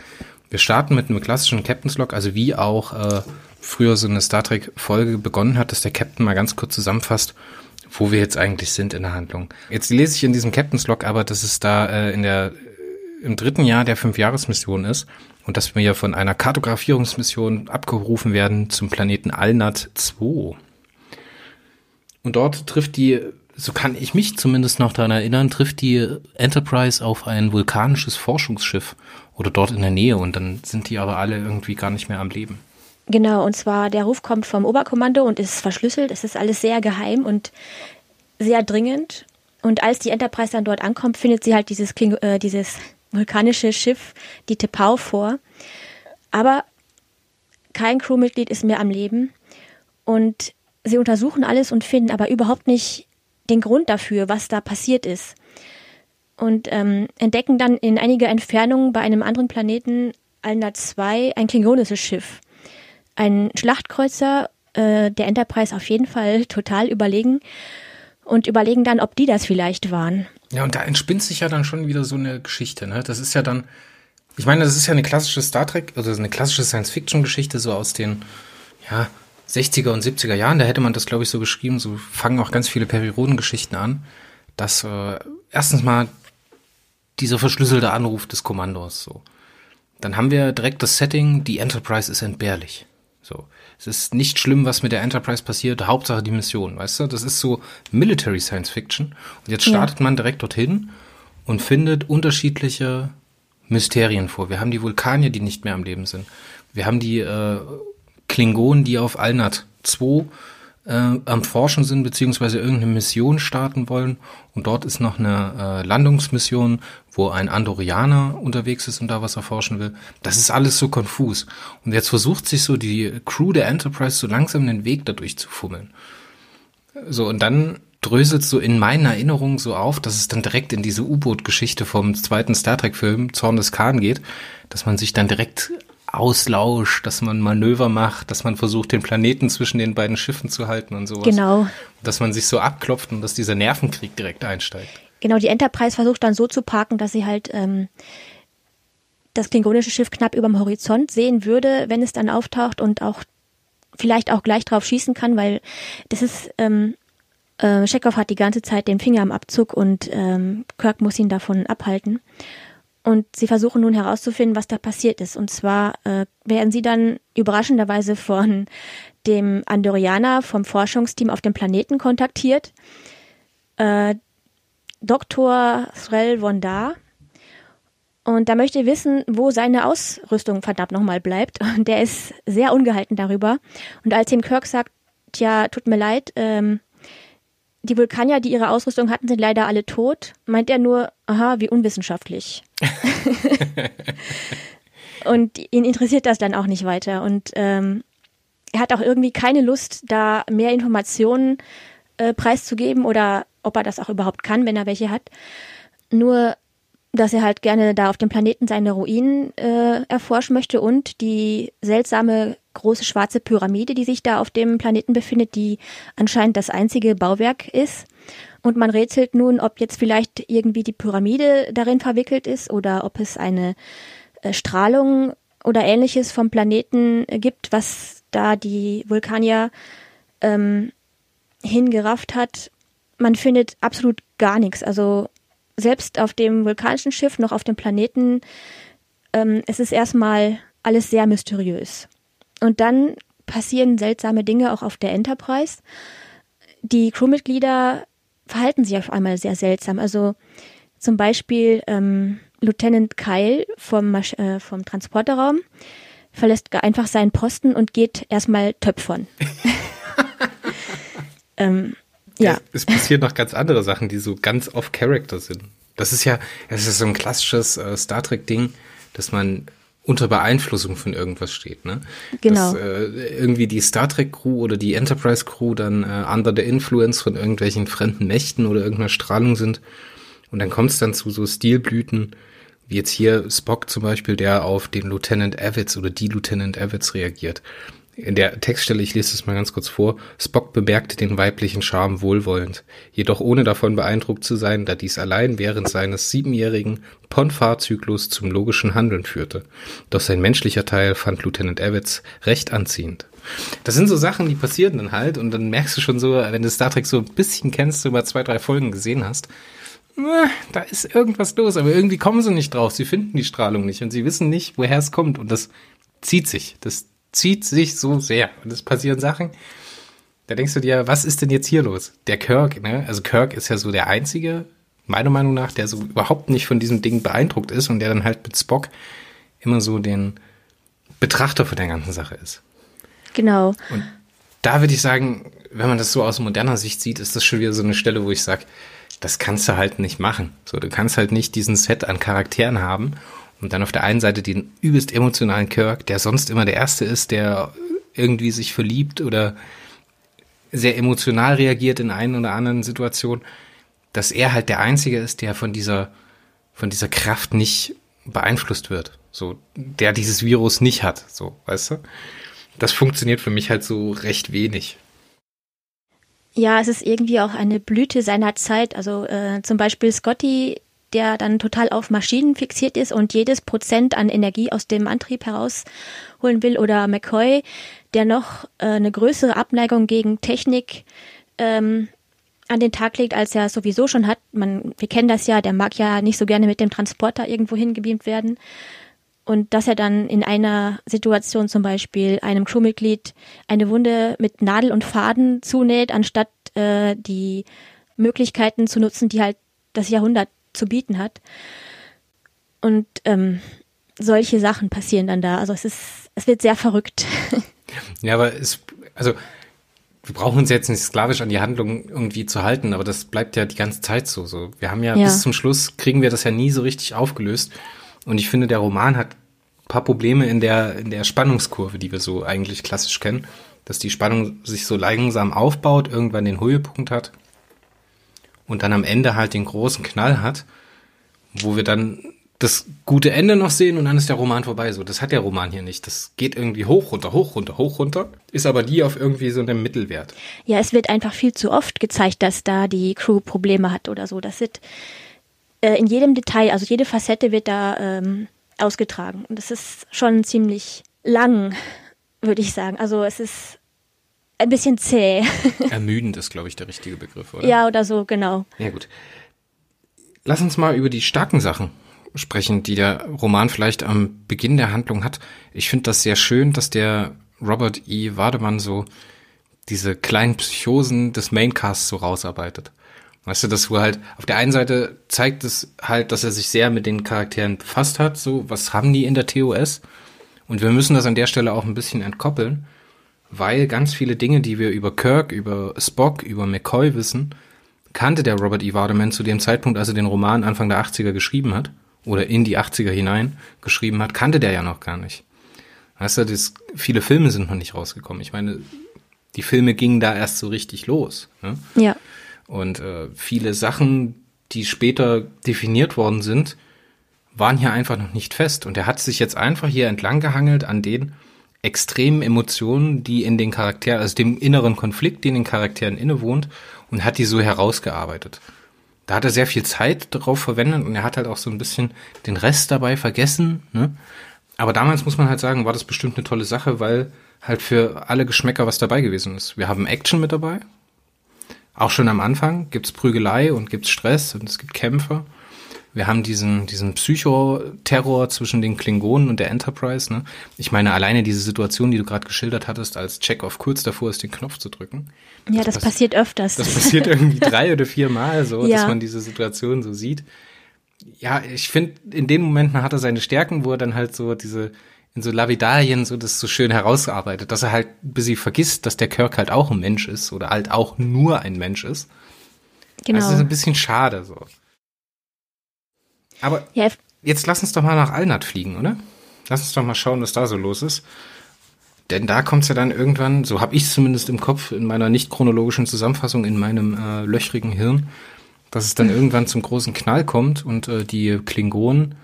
Wir starten mit einem klassischen Captain's Log, also wie auch äh, früher so eine Star Trek Folge begonnen hat, dass der Captain mal ganz kurz zusammenfasst, wo wir jetzt eigentlich sind in der Handlung. Jetzt lese ich in diesem Captain's Log aber, dass es da äh, in der im dritten Jahr der Fünfjahresmission ist und dass wir von einer Kartografierungsmission abgerufen werden zum Planeten Alnat 2. Und dort trifft die, so kann ich mich zumindest noch daran erinnern, trifft die Enterprise auf ein vulkanisches Forschungsschiff oder dort in der Nähe und dann sind die aber alle irgendwie gar nicht mehr am Leben. Genau, und zwar der Ruf kommt vom Oberkommando und ist verschlüsselt. Es ist alles sehr geheim und sehr dringend. Und als die Enterprise dann dort ankommt, findet sie halt dieses, Kling äh, dieses vulkanische Schiff, die Tepau, vor. Aber kein Crewmitglied ist mehr am Leben. Und Sie untersuchen alles und finden aber überhaupt nicht den Grund dafür, was da passiert ist. Und ähm, entdecken dann in einiger Entfernung bei einem anderen Planeten, Alna 2, ein klingonisches Schiff. Ein Schlachtkreuzer äh, der Enterprise auf jeden Fall total überlegen und überlegen dann, ob die das vielleicht waren. Ja, und da entspinnt sich ja dann schon wieder so eine Geschichte, ne? Das ist ja dann, ich meine, das ist ja eine klassische Star Trek, also eine klassische Science-Fiction-Geschichte, so aus den, ja, 60er und 70er Jahren, da hätte man das, glaube ich, so geschrieben, so fangen auch ganz viele Periodengeschichten an, dass äh, erstens mal dieser verschlüsselte Anruf des Kommandos, so. Dann haben wir direkt das Setting, die Enterprise ist entbehrlich. So. Es ist nicht schlimm, was mit der Enterprise passiert, Hauptsache die Mission, weißt du? Das ist so Military Science Fiction. Und jetzt startet ja. man direkt dorthin und findet unterschiedliche Mysterien vor. Wir haben die Vulkanier, die nicht mehr am Leben sind. Wir haben die äh, Klingonen, die auf Alnat 2 äh, am Forschen sind, beziehungsweise irgendeine Mission starten wollen. Und dort ist noch eine äh, Landungsmission, wo ein Andorianer unterwegs ist und da was erforschen will. Das ist alles so konfus. Und jetzt versucht sich so die Crew der Enterprise so langsam den Weg dadurch zu fummeln. So, und dann dröselt so in meinen Erinnerungen so auf, dass es dann direkt in diese U-Boot-Geschichte vom zweiten Star Trek-Film Zorn des Khan geht, dass man sich dann direkt auslauscht, dass man Manöver macht, dass man versucht, den Planeten zwischen den beiden Schiffen zu halten und sowas. Genau. Dass man sich so abklopft und dass dieser Nervenkrieg direkt einsteigt. Genau, die Enterprise versucht dann so zu parken, dass sie halt ähm, das klingonische Schiff knapp über dem Horizont sehen würde, wenn es dann auftaucht und auch vielleicht auch gleich drauf schießen kann, weil das ist, ähm, äh, Chekhov hat die ganze Zeit den Finger am Abzug und ähm, Kirk muss ihn davon abhalten. Und sie versuchen nun herauszufinden, was da passiert ist. Und zwar äh, werden sie dann überraschenderweise von dem Andorianer vom Forschungsteam auf dem Planeten kontaktiert. Äh, Dr. Threll von Da. Und da möchte wissen, wo seine Ausrüstung verdammt nochmal bleibt. Und der ist sehr ungehalten darüber. Und als ihm Kirk sagt, tja, tut mir leid, ähm, die Vulkanier, die ihre Ausrüstung hatten, sind leider alle tot, meint er nur, aha, wie unwissenschaftlich. und ihn interessiert das dann auch nicht weiter. Und ähm, er hat auch irgendwie keine Lust, da mehr Informationen äh, preiszugeben oder ob er das auch überhaupt kann, wenn er welche hat. Nur, dass er halt gerne da auf dem Planeten seine Ruinen äh, erforschen möchte und die seltsame große schwarze Pyramide, die sich da auf dem Planeten befindet, die anscheinend das einzige Bauwerk ist. Und man rätselt nun, ob jetzt vielleicht irgendwie die Pyramide darin verwickelt ist oder ob es eine äh, Strahlung oder ähnliches vom Planeten gibt, was da die Vulkanier ähm, hingerafft hat. Man findet absolut gar nichts. Also selbst auf dem vulkanischen Schiff noch auf dem Planeten, ähm, es ist erstmal alles sehr mysteriös. Und dann passieren seltsame Dinge auch auf der Enterprise. Die Crewmitglieder verhalten sich auf einmal sehr seltsam. Also zum Beispiel ähm, Lieutenant Kyle vom, äh, vom Transporterraum verlässt einfach seinen Posten und geht erstmal töpfern. ähm, ja. Es, es passieren noch ganz andere Sachen, die so ganz off-Character sind. Das ist ja, es ist so ein klassisches äh, Star Trek-Ding, dass man unter Beeinflussung von irgendwas steht, ne? Genau. Dass äh, irgendwie die Star Trek Crew oder die Enterprise Crew dann äh, under the influence von irgendwelchen fremden Mächten oder irgendeiner Strahlung sind. Und dann kommt es dann zu so Stilblüten, wie jetzt hier Spock zum Beispiel, der auf den Lieutenant Evans oder die Lieutenant Evans reagiert. In der Textstelle, ich lese es mal ganz kurz vor, Spock bemerkte den weiblichen Charme wohlwollend, jedoch ohne davon beeindruckt zu sein, da dies allein während seines siebenjährigen Ponfar-Zyklus zum logischen Handeln führte. Doch sein menschlicher Teil fand Lieutenant Evans recht anziehend. Das sind so Sachen, die passieren dann halt und dann merkst du schon so, wenn du Star Trek so ein bisschen kennst, du über zwei, drei Folgen gesehen hast, da ist irgendwas los, aber irgendwie kommen sie nicht drauf. Sie finden die Strahlung nicht und sie wissen nicht, woher es kommt und das zieht sich. Das zieht sich so sehr. Und es passieren Sachen, da denkst du dir, was ist denn jetzt hier los? Der Kirk, ne? Also Kirk ist ja so der einzige, meiner Meinung nach, der so überhaupt nicht von diesem Ding beeindruckt ist und der dann halt mit Spock immer so den Betrachter von der ganzen Sache ist. Genau. Und da würde ich sagen, wenn man das so aus moderner Sicht sieht, ist das schon wieder so eine Stelle, wo ich sage, das kannst du halt nicht machen. So, du kannst halt nicht diesen Set an Charakteren haben und dann auf der einen Seite den übelst emotionalen Kirk, der sonst immer der Erste ist, der irgendwie sich verliebt oder sehr emotional reagiert in einen oder anderen Situation, dass er halt der Einzige ist, der von dieser, von dieser Kraft nicht beeinflusst wird. So, der dieses Virus nicht hat, so, weißt du? das funktioniert für mich halt so recht wenig. Ja, es ist irgendwie auch eine Blüte seiner Zeit. Also äh, zum Beispiel Scotty, der dann total auf Maschinen fixiert ist und jedes Prozent an Energie aus dem Antrieb herausholen will. Oder McCoy, der noch äh, eine größere Abneigung gegen Technik ähm, an den Tag legt, als er sowieso schon hat. Man, wir kennen das ja, der mag ja nicht so gerne mit dem Transporter irgendwo hingebeamt werden. Und dass er dann in einer Situation zum Beispiel einem Crewmitglied eine Wunde mit Nadel und Faden zunäht, anstatt äh, die Möglichkeiten zu nutzen, die halt das Jahrhundert zu bieten hat. Und ähm, solche Sachen passieren dann da. Also es ist, es wird sehr verrückt. Ja, aber es, also wir brauchen uns jetzt nicht sklavisch an die Handlung irgendwie zu halten, aber das bleibt ja die ganze Zeit so. so. Wir haben ja, ja, bis zum Schluss kriegen wir das ja nie so richtig aufgelöst. Und ich finde, der Roman hat ein paar Probleme in der, in der Spannungskurve, die wir so eigentlich klassisch kennen. Dass die Spannung sich so langsam aufbaut, irgendwann den Höhepunkt hat und dann am Ende halt den großen Knall hat, wo wir dann das gute Ende noch sehen und dann ist der Roman vorbei. So, das hat der Roman hier nicht. Das geht irgendwie hoch, runter, hoch, runter, hoch, runter, ist aber nie auf irgendwie so einem Mittelwert. Ja, es wird einfach viel zu oft gezeigt, dass da die Crew Probleme hat oder so. Das wird äh, in jedem Detail, also jede Facette wird da ähm, ausgetragen. Und das ist schon ziemlich lang, würde ich sagen. Also es ist ein bisschen zäh. Ermüdend ist, glaube ich, der richtige Begriff, oder? Ja, oder so, genau. Ja, gut. Lass uns mal über die starken Sachen sprechen, die der Roman vielleicht am Beginn der Handlung hat. Ich finde das sehr schön, dass der Robert E. Wademann so diese kleinen Psychosen des Maincasts so rausarbeitet. Weißt du, dass wo halt auf der einen Seite zeigt es halt, dass er sich sehr mit den Charakteren befasst hat, so was haben die in der TOS? Und wir müssen das an der Stelle auch ein bisschen entkoppeln, weil ganz viele Dinge, die wir über Kirk, über Spock, über McCoy wissen, kannte der Robert E. Wademan zu dem Zeitpunkt, als er den Roman Anfang der 80er geschrieben hat oder in die 80er hinein geschrieben hat, kannte der ja noch gar nicht. Weißt du, das, viele Filme sind noch nicht rausgekommen. Ich meine, die Filme gingen da erst so richtig los. Ne? Ja. Und äh, viele Sachen, die später definiert worden sind, waren hier einfach noch nicht fest. Und er hat sich jetzt einfach hier entlang gehangelt an den extremen Emotionen, die in den Charakteren, also dem inneren Konflikt, den den Charakteren innewohnt, und hat die so herausgearbeitet da hat er sehr viel Zeit darauf verwendet und er hat halt auch so ein bisschen den Rest dabei vergessen. Ne? Aber damals muss man halt sagen, war das bestimmt eine tolle Sache, weil halt für alle Geschmäcker was dabei gewesen ist. Wir haben Action mit dabei. Auch schon am Anfang gibt's Prügelei und gibt's Stress und es gibt Kämpfe. Wir haben diesen, diesen Psychoterror zwischen den Klingonen und der Enterprise. Ne? Ich meine, alleine diese Situation, die du gerade geschildert hattest, als Chekhov kurz davor ist, den Knopf zu drücken. Ja, das, das passiert öfters. Das passiert irgendwie drei oder vier Mal so, ja. dass man diese Situation so sieht. Ja, ich finde, in den Momenten hat er seine Stärken, wo er dann halt so diese, in so Lavidalien so das so schön herausgearbeitet, dass er halt bis sie vergisst, dass der Kirk halt auch ein Mensch ist oder halt auch nur ein Mensch ist. Genau. Also das ist ein bisschen schade so. Aber ja. jetzt lass uns doch mal nach Alnat fliegen, oder? Lass uns doch mal schauen, was da so los ist. Denn da kommt es ja dann irgendwann, so habe ich es zumindest im Kopf, in meiner nicht chronologischen Zusammenfassung, in meinem äh, löchrigen Hirn, dass es dann mhm. irgendwann zum großen Knall kommt und äh, die Klingonen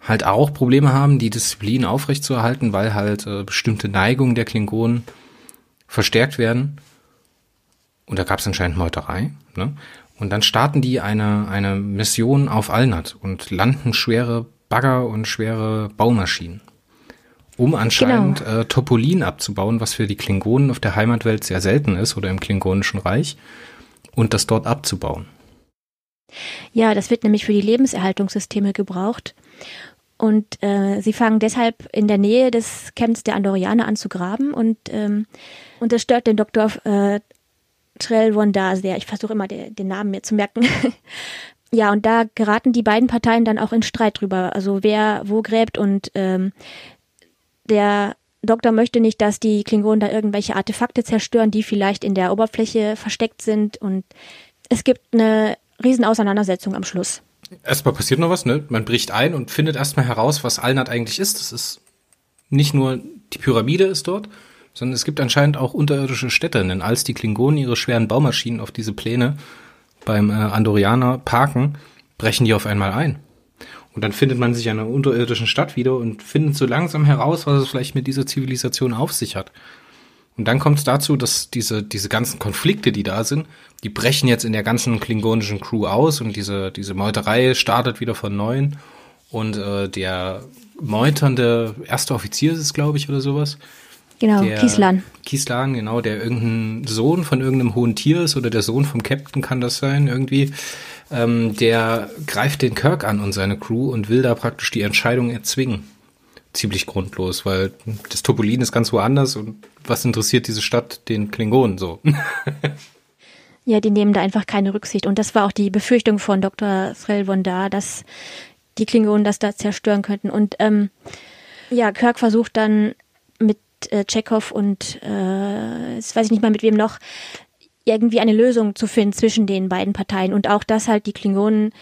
halt auch Probleme haben, die Disziplin aufrechtzuerhalten, weil halt äh, bestimmte Neigungen der Klingonen verstärkt werden. Und da gab es anscheinend Meuterei. Ne? Und dann starten die eine, eine Mission auf Alnat und landen schwere Bagger und schwere Baumaschinen. Um anscheinend genau. äh, Topolin abzubauen, was für die Klingonen auf der Heimatwelt sehr selten ist oder im Klingonischen Reich, und das dort abzubauen. Ja, das wird nämlich für die Lebenserhaltungssysteme gebraucht. Und äh, sie fangen deshalb in der Nähe des Camps der Andorianer an zu graben und, ähm, und das stört den Doktor äh, Trell Wondasea. Ich versuche immer den, den Namen mir zu merken. ja, und da geraten die beiden Parteien dann auch in Streit drüber. Also wer wo gräbt und ähm, der Doktor möchte nicht, dass die Klingonen da irgendwelche Artefakte zerstören, die vielleicht in der Oberfläche versteckt sind. Und es gibt eine Riesenauseinandersetzung am Schluss. Erstmal passiert noch was, ne? Man bricht ein und findet erstmal heraus, was Alnat eigentlich ist. Das ist nicht nur die Pyramide ist dort, sondern es gibt anscheinend auch unterirdische Städte, denn als die Klingonen ihre schweren Baumaschinen auf diese Pläne beim äh, Andorianer parken, brechen die auf einmal ein. Und dann findet man sich in einer unterirdischen Stadt wieder und findet so langsam heraus, was es vielleicht mit dieser Zivilisation auf sich hat. Und dann kommt es dazu, dass diese, diese ganzen Konflikte, die da sind, die brechen jetzt in der ganzen klingonischen Crew aus und diese, diese Meuterei startet wieder von neuem. Und äh, der meuternde erste Offizier ist es, glaube ich, oder sowas. Genau, der, Kieslan. Kieslan, genau, der irgendein Sohn von irgendeinem hohen Tier ist oder der Sohn vom Captain kann das sein, irgendwie. Ähm, der greift den Kirk an und seine Crew und will da praktisch die Entscheidung erzwingen ziemlich grundlos, weil das Topolin ist ganz woanders und was interessiert diese Stadt den Klingonen so? ja, die nehmen da einfach keine Rücksicht. Und das war auch die Befürchtung von Dr. Threll von da, dass die Klingonen das da zerstören könnten. Und ähm, ja, Kirk versucht dann äh, Chekhov und äh, jetzt weiß ich nicht mal mit wem noch, irgendwie eine Lösung zu finden zwischen den beiden Parteien. Und auch, dass halt die Klingonen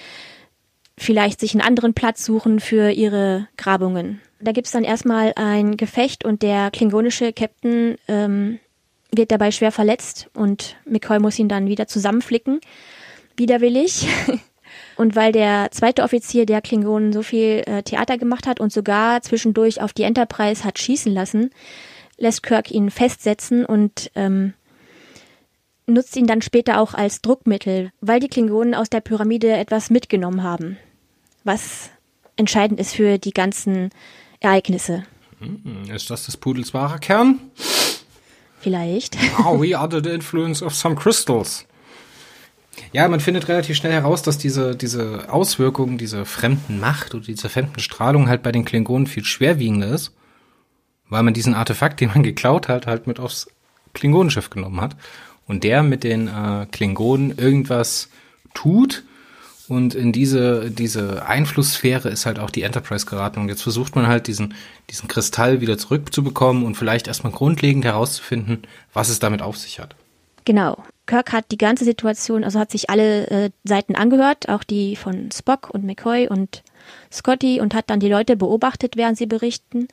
vielleicht sich einen anderen Platz suchen für ihre Grabungen. Da gibt es dann erstmal ein Gefecht und der klingonische Captain ähm, wird dabei schwer verletzt und McCoy muss ihn dann wieder zusammenflicken, widerwillig. Und weil der zweite Offizier der Klingonen so viel äh, Theater gemacht hat und sogar zwischendurch auf die Enterprise hat schießen lassen, lässt Kirk ihn festsetzen und ähm, nutzt ihn dann später auch als Druckmittel, weil die Klingonen aus der Pyramide etwas mitgenommen haben, was entscheidend ist für die ganzen Ereignisse. Hm, ist das des Pudels wahrer Kern? Vielleicht. Are we under the influence of some crystals? Ja, man findet relativ schnell heraus, dass diese, diese Auswirkungen dieser fremden Macht oder dieser fremden Strahlung halt bei den Klingonen viel schwerwiegender ist, weil man diesen Artefakt, den man geklaut hat, halt mit aufs Klingonenschiff genommen hat und der mit den äh, Klingonen irgendwas tut, und in diese, diese Einflusssphäre ist halt auch die Enterprise geraten. Und jetzt versucht man halt diesen, diesen Kristall wieder zurückzubekommen und vielleicht erstmal grundlegend herauszufinden, was es damit auf sich hat. Genau. Kirk hat die ganze Situation, also hat sich alle äh, Seiten angehört, auch die von Spock und McCoy und Scotty und hat dann die Leute beobachtet, während sie berichten.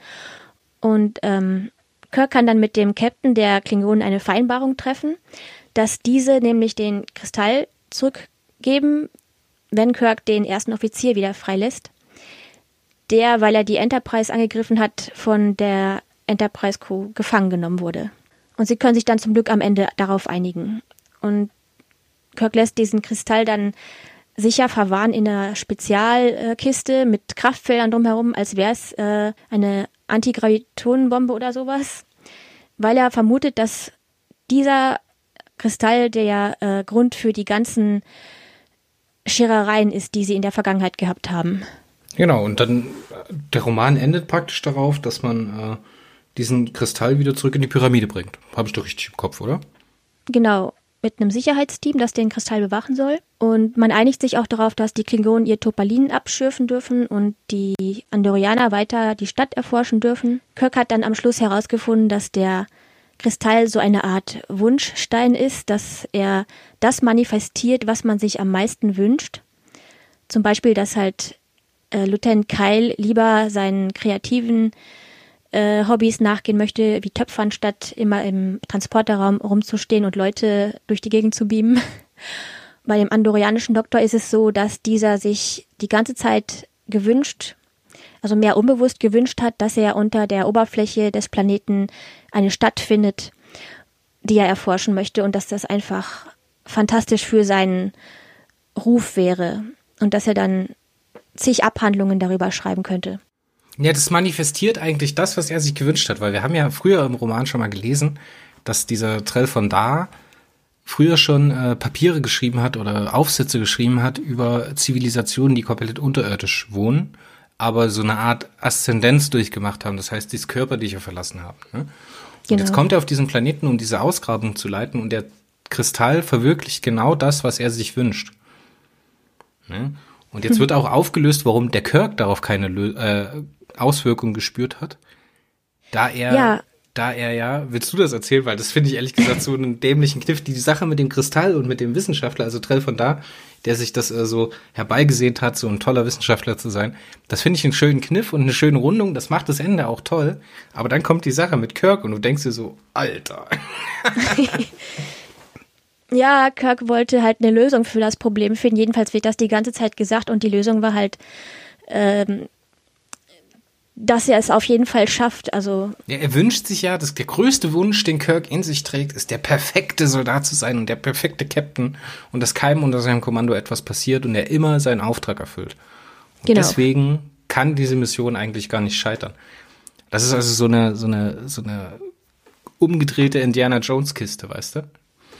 Und ähm, Kirk kann dann mit dem Captain der Klingonen eine Vereinbarung treffen, dass diese nämlich den Kristall zurückgeben, wenn Kirk den ersten Offizier wieder freilässt. Der, weil er die Enterprise angegriffen hat, von der Enterprise Crew gefangen genommen wurde. Und sie können sich dann zum Glück am Ende darauf einigen. Und Kirk lässt diesen Kristall dann sicher verwahren in einer Spezialkiste mit Kraftfeldern drumherum, als wäre es äh, eine Antigravitonenbombe oder sowas, weil er vermutet, dass dieser Kristall der äh, Grund für die ganzen Scherereien ist, die sie in der Vergangenheit gehabt haben. Genau, und dann der Roman endet praktisch darauf, dass man äh, diesen Kristall wieder zurück in die Pyramide bringt. Habe ich doch richtig im Kopf, oder? Genau, mit einem Sicherheitsteam, das den Kristall bewachen soll. Und man einigt sich auch darauf, dass die Klingonen ihr Topalin abschürfen dürfen und die Andorianer weiter die Stadt erforschen dürfen. Kirk hat dann am Schluss herausgefunden, dass der Kristall so eine Art Wunschstein ist, dass er das manifestiert, was man sich am meisten wünscht. Zum Beispiel, dass halt äh, Lieutenant Kyle lieber seinen kreativen äh, Hobbys nachgehen möchte, wie Töpfern, statt immer im Transporterraum rumzustehen und Leute durch die Gegend zu beamen. Bei dem andorianischen Doktor ist es so, dass dieser sich die ganze Zeit gewünscht, also mehr unbewusst gewünscht hat, dass er unter der Oberfläche des Planeten eine Stadt findet, die er erforschen möchte und dass das einfach fantastisch für seinen Ruf wäre und dass er dann zig Abhandlungen darüber schreiben könnte. Ja, das manifestiert eigentlich das, was er sich gewünscht hat, weil wir haben ja früher im Roman schon mal gelesen, dass dieser Trell von da früher schon äh, Papiere geschrieben hat oder Aufsätze geschrieben hat über Zivilisationen, die komplett unterirdisch wohnen, aber so eine Art Aszendenz durchgemacht haben, das heißt, dieses Körperliche verlassen haben. Ne? Genau. Und jetzt kommt er auf diesen Planeten, um diese Ausgrabung zu leiten und der Kristall verwirklicht genau das, was er sich wünscht. Ne? Und jetzt hm. wird auch aufgelöst, warum der Kirk darauf keine äh, Auswirkungen gespürt hat. Da er, ja. da er ja, willst du das erzählen? Weil das finde ich ehrlich gesagt so einen dämlichen Kniff. Die Sache mit dem Kristall und mit dem Wissenschaftler, also Trell von da, der sich das äh, so herbeigesehnt hat, so ein toller Wissenschaftler zu sein. Das finde ich einen schönen Kniff und eine schöne Rundung. Das macht das Ende auch toll. Aber dann kommt die Sache mit Kirk und du denkst dir so, Alter. ja, Kirk wollte halt eine Lösung für das Problem finden. Jedenfalls wird das die ganze Zeit gesagt und die Lösung war halt ähm, dass er es auf jeden Fall schafft. Also ja, er wünscht sich ja, dass der größte Wunsch, den Kirk in sich trägt, ist der perfekte Soldat zu sein und der perfekte Captain und dass keinem unter seinem Kommando etwas passiert und er immer seinen Auftrag erfüllt. Und genau. deswegen kann diese Mission eigentlich gar nicht scheitern. Das ist also so eine so eine so eine umgedrehte Indiana Jones Kiste, weißt du?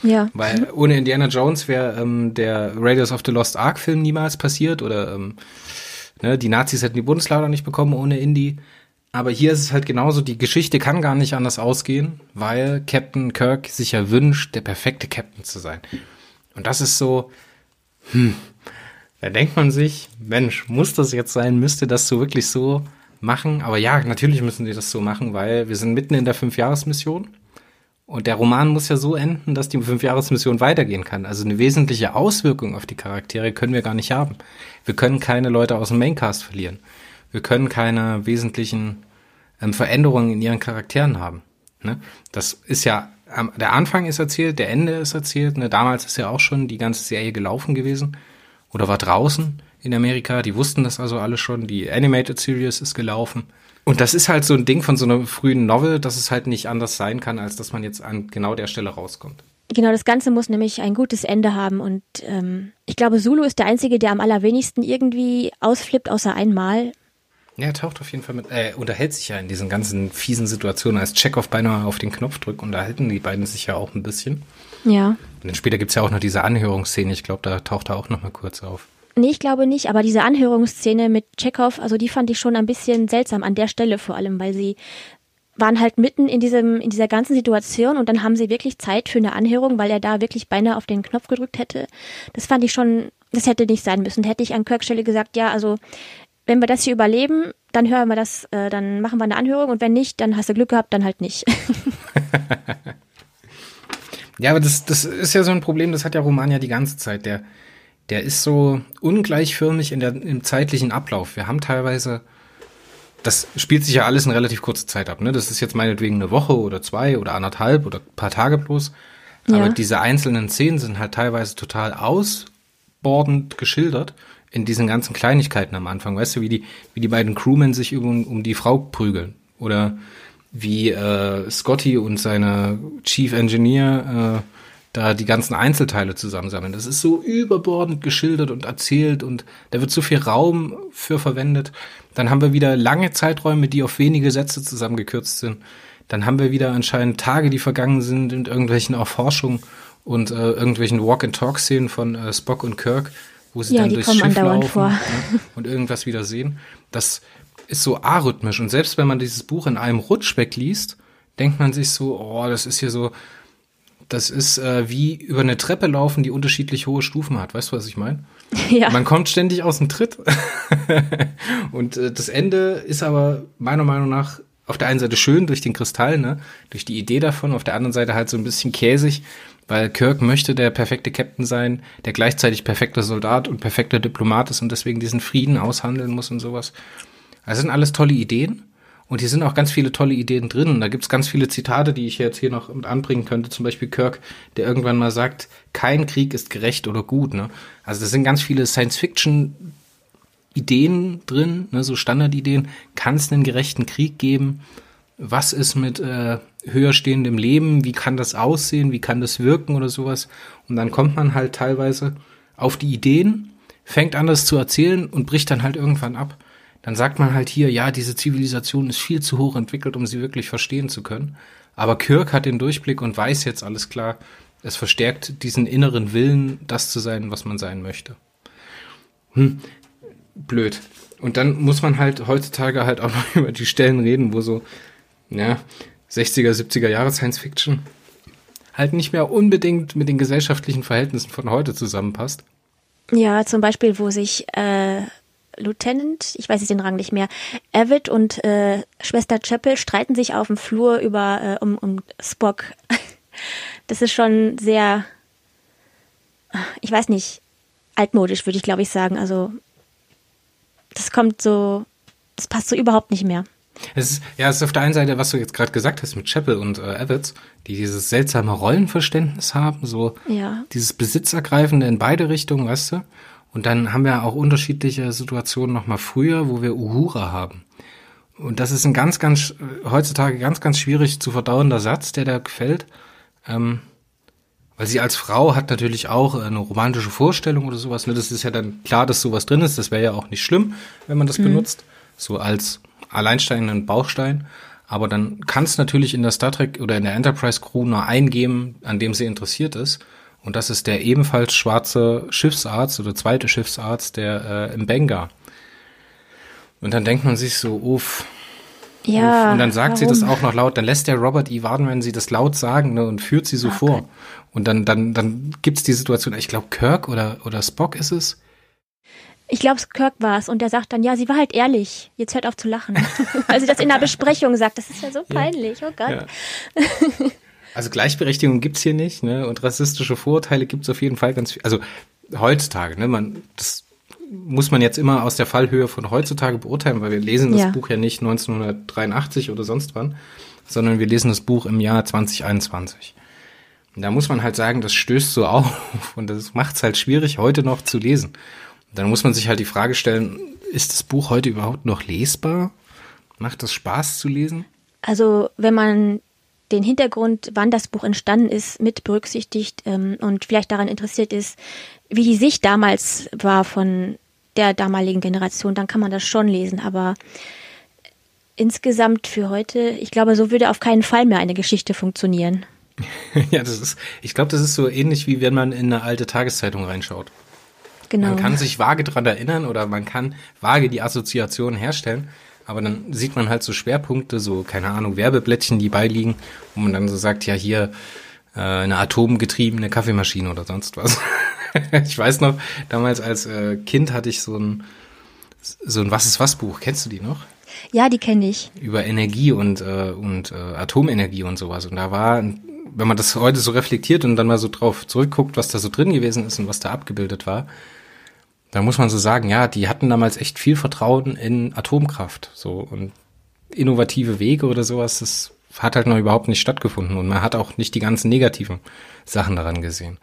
Ja. Weil ohne Indiana Jones wäre ähm, der Raiders of the Lost Ark Film niemals passiert oder ähm, Ne, die Nazis hätten die Bundeslauder nicht bekommen ohne Indy. Aber hier ist es halt genauso, die Geschichte kann gar nicht anders ausgehen, weil Captain Kirk sich ja wünscht, der perfekte Captain zu sein. Und das ist so, hm, da denkt man sich, Mensch, muss das jetzt sein? Müsste das so wirklich so machen? Aber ja, natürlich müssen die das so machen, weil wir sind mitten in der Fünfjahresmission. Und der Roman muss ja so enden, dass die Fünfjahresmission weitergehen kann. Also eine wesentliche Auswirkung auf die Charaktere können wir gar nicht haben. Wir können keine Leute aus dem Maincast verlieren. Wir können keine wesentlichen ähm, Veränderungen in ihren Charakteren haben. Ne? Das ist ja, ähm, der Anfang ist erzählt, der Ende ist erzählt. Ne? Damals ist ja auch schon die ganze Serie gelaufen gewesen oder war draußen in Amerika. Die wussten das also alle schon. Die Animated Series ist gelaufen. Und das ist halt so ein Ding von so einer frühen Novel, dass es halt nicht anders sein kann, als dass man jetzt an genau der Stelle rauskommt. Genau, das Ganze muss nämlich ein gutes Ende haben und ähm, ich glaube, Zulu ist der Einzige, der am allerwenigsten irgendwie ausflippt, außer einmal. Ja, er taucht auf jeden Fall mit, äh, unterhält sich ja in diesen ganzen fiesen Situationen, als Chekhov beinahe auf den Knopf drückt, unterhalten die beiden sich ja auch ein bisschen. Ja. Und dann später gibt's ja auch noch diese Anhörungsszene, ich glaube, da taucht er auch noch mal kurz auf. Nee, ich glaube nicht, aber diese Anhörungsszene mit Chekhov, also die fand ich schon ein bisschen seltsam an der Stelle vor allem, weil sie waren halt mitten in diesem, in dieser ganzen Situation und dann haben sie wirklich Zeit für eine Anhörung, weil er da wirklich beinahe auf den Knopf gedrückt hätte. Das fand ich schon, das hätte nicht sein müssen. Hätte ich an Kirks Stelle gesagt, ja, also wenn wir das hier überleben, dann hören wir das, äh, dann machen wir eine Anhörung und wenn nicht, dann hast du Glück gehabt, dann halt nicht. ja, aber das, das ist ja so ein Problem, das hat ja Roman ja die ganze Zeit. Der, der ist so ungleichförmig in der, im zeitlichen Ablauf. Wir haben teilweise, das spielt sich ja alles in relativ kurzer Zeit ab. Ne? Das ist jetzt meinetwegen eine Woche oder zwei oder anderthalb oder ein paar Tage bloß. Aber ja. diese einzelnen Szenen sind halt teilweise total ausbordend geschildert in diesen ganzen Kleinigkeiten am Anfang. Weißt du, wie die, wie die beiden Crewmen sich um, um die Frau prügeln. Oder wie äh, Scotty und seine Chief Engineer äh, da die ganzen Einzelteile zusammensammeln. Das ist so überbordend geschildert und erzählt und da wird so viel Raum für verwendet. Dann haben wir wieder lange Zeiträume, die auf wenige Sätze zusammengekürzt sind. Dann haben wir wieder anscheinend Tage, die vergangen sind in irgendwelchen Erforschungen und äh, irgendwelchen Walk-and-Talk-Szenen von äh, Spock und Kirk, wo sie ja, dann durchs Schiff laufen ja, und irgendwas wieder sehen. Das ist so arrhythmisch und selbst wenn man dieses Buch in einem Rutsch wegliest, denkt man sich so, oh, das ist hier so das ist äh, wie über eine Treppe laufen, die unterschiedlich hohe Stufen hat. Weißt du, was ich meine? Ja. Man kommt ständig aus dem Tritt. und äh, das Ende ist aber meiner Meinung nach auf der einen Seite schön durch den Kristall, ne, durch die Idee davon, auf der anderen Seite halt so ein bisschen käsig, weil Kirk möchte der perfekte Captain sein, der gleichzeitig perfekter Soldat und perfekter Diplomat ist und deswegen diesen Frieden aushandeln muss und sowas. Das sind alles tolle Ideen. Und hier sind auch ganz viele tolle Ideen drin. Da gibt's ganz viele Zitate, die ich jetzt hier noch anbringen könnte. Zum Beispiel Kirk, der irgendwann mal sagt, kein Krieg ist gerecht oder gut. Ne? Also da sind ganz viele Science-Fiction Ideen drin, ne, so Standardideen. Kann es einen gerechten Krieg geben? Was ist mit äh, höher stehendem Leben? Wie kann das aussehen? Wie kann das wirken oder sowas? Und dann kommt man halt teilweise auf die Ideen, fängt an, das zu erzählen und bricht dann halt irgendwann ab dann sagt man halt hier, ja, diese Zivilisation ist viel zu hoch entwickelt, um sie wirklich verstehen zu können. Aber Kirk hat den Durchblick und weiß jetzt alles klar. Es verstärkt diesen inneren Willen, das zu sein, was man sein möchte. Hm, blöd. Und dann muss man halt heutzutage halt auch noch über die Stellen reden, wo so, ja, 60er, 70er Jahre Science Fiction halt nicht mehr unbedingt mit den gesellschaftlichen Verhältnissen von heute zusammenpasst. Ja, zum Beispiel, wo sich äh, Lieutenant, ich weiß jetzt den Rang nicht mehr, Avid und äh, Schwester Chapel streiten sich auf dem Flur über äh, um, um Spock. Das ist schon sehr, ich weiß nicht, altmodisch würde ich glaube ich sagen. Also das kommt so, das passt so überhaupt nicht mehr. Es ist, ja, es ist auf der einen Seite, was du jetzt gerade gesagt hast mit Chapel und äh, Evans, die dieses seltsame Rollenverständnis haben, so ja. dieses Besitzergreifende in beide Richtungen, weißt du? Und dann haben wir auch unterschiedliche Situationen nochmal früher, wo wir Uhura haben. Und das ist ein ganz, ganz, heutzutage ganz, ganz schwierig zu verdauender Satz, der da gefällt. Ähm, weil sie als Frau hat natürlich auch eine romantische Vorstellung oder sowas. Ne? Das ist ja dann klar, dass sowas drin ist. Das wäre ja auch nicht schlimm, wenn man das mhm. benutzt. So als alleinstehenden Baustein. Aber dann kann es natürlich in der Star Trek oder in der Enterprise Crew nur eingeben, an dem sie interessiert ist. Und das ist der ebenfalls schwarze Schiffsarzt oder zweite Schiffsarzt, der äh, im Benga. Und dann denkt man sich so, uff. Ja. Uff. Und dann sagt warum? sie das auch noch laut. Dann lässt der Robert E. warten, wenn sie das laut sagen ne, und führt sie so okay. vor. Und dann, dann, dann gibt's die Situation, ich glaube, Kirk oder, oder Spock ist es. Ich glaube, Kirk war es. Und der sagt dann, ja, sie war halt ehrlich. Jetzt hört auf zu lachen. Weil sie das in der Besprechung sagt. Das ist ja so peinlich. Ja. Oh Gott. Ja. Also Gleichberechtigung gibt's hier nicht, ne? Und rassistische Vorurteile gibt's auf jeden Fall ganz viel. Also heutzutage, ne? Man, das muss man jetzt immer aus der Fallhöhe von heutzutage beurteilen, weil wir lesen das ja. Buch ja nicht 1983 oder sonst wann, sondern wir lesen das Buch im Jahr 2021. Und da muss man halt sagen, das stößt so auf und das macht es halt schwierig, heute noch zu lesen. Und dann muss man sich halt die Frage stellen, ist das Buch heute überhaupt noch lesbar? Macht das Spaß zu lesen? Also wenn man den Hintergrund, wann das Buch entstanden ist, mit berücksichtigt ähm, und vielleicht daran interessiert ist, wie die Sicht damals war von der damaligen Generation, dann kann man das schon lesen. Aber insgesamt für heute, ich glaube, so würde auf keinen Fall mehr eine Geschichte funktionieren. ja, das ist, ich glaube, das ist so ähnlich wie wenn man in eine alte Tageszeitung reinschaut. Genau. Man kann sich vage dran erinnern oder man kann vage die Assoziation herstellen, aber dann sieht man halt so Schwerpunkte, so, keine Ahnung, Werbeblättchen, die beiliegen, wo man dann so sagt, ja, hier äh, eine atomgetriebene Kaffeemaschine oder sonst was. ich weiß noch, damals als äh, Kind hatte ich so ein, so ein Was ist was Buch. Kennst du die noch? Ja, die kenne ich. Über Energie und, äh, und äh, Atomenergie und sowas. Und da war, wenn man das heute so reflektiert und dann mal so drauf zurückguckt, was da so drin gewesen ist und was da abgebildet war, da muss man so sagen, ja, die hatten damals echt viel Vertrauen in Atomkraft, so und innovative Wege oder sowas, das hat halt noch überhaupt nicht stattgefunden und man hat auch nicht die ganzen negativen Sachen daran gesehen.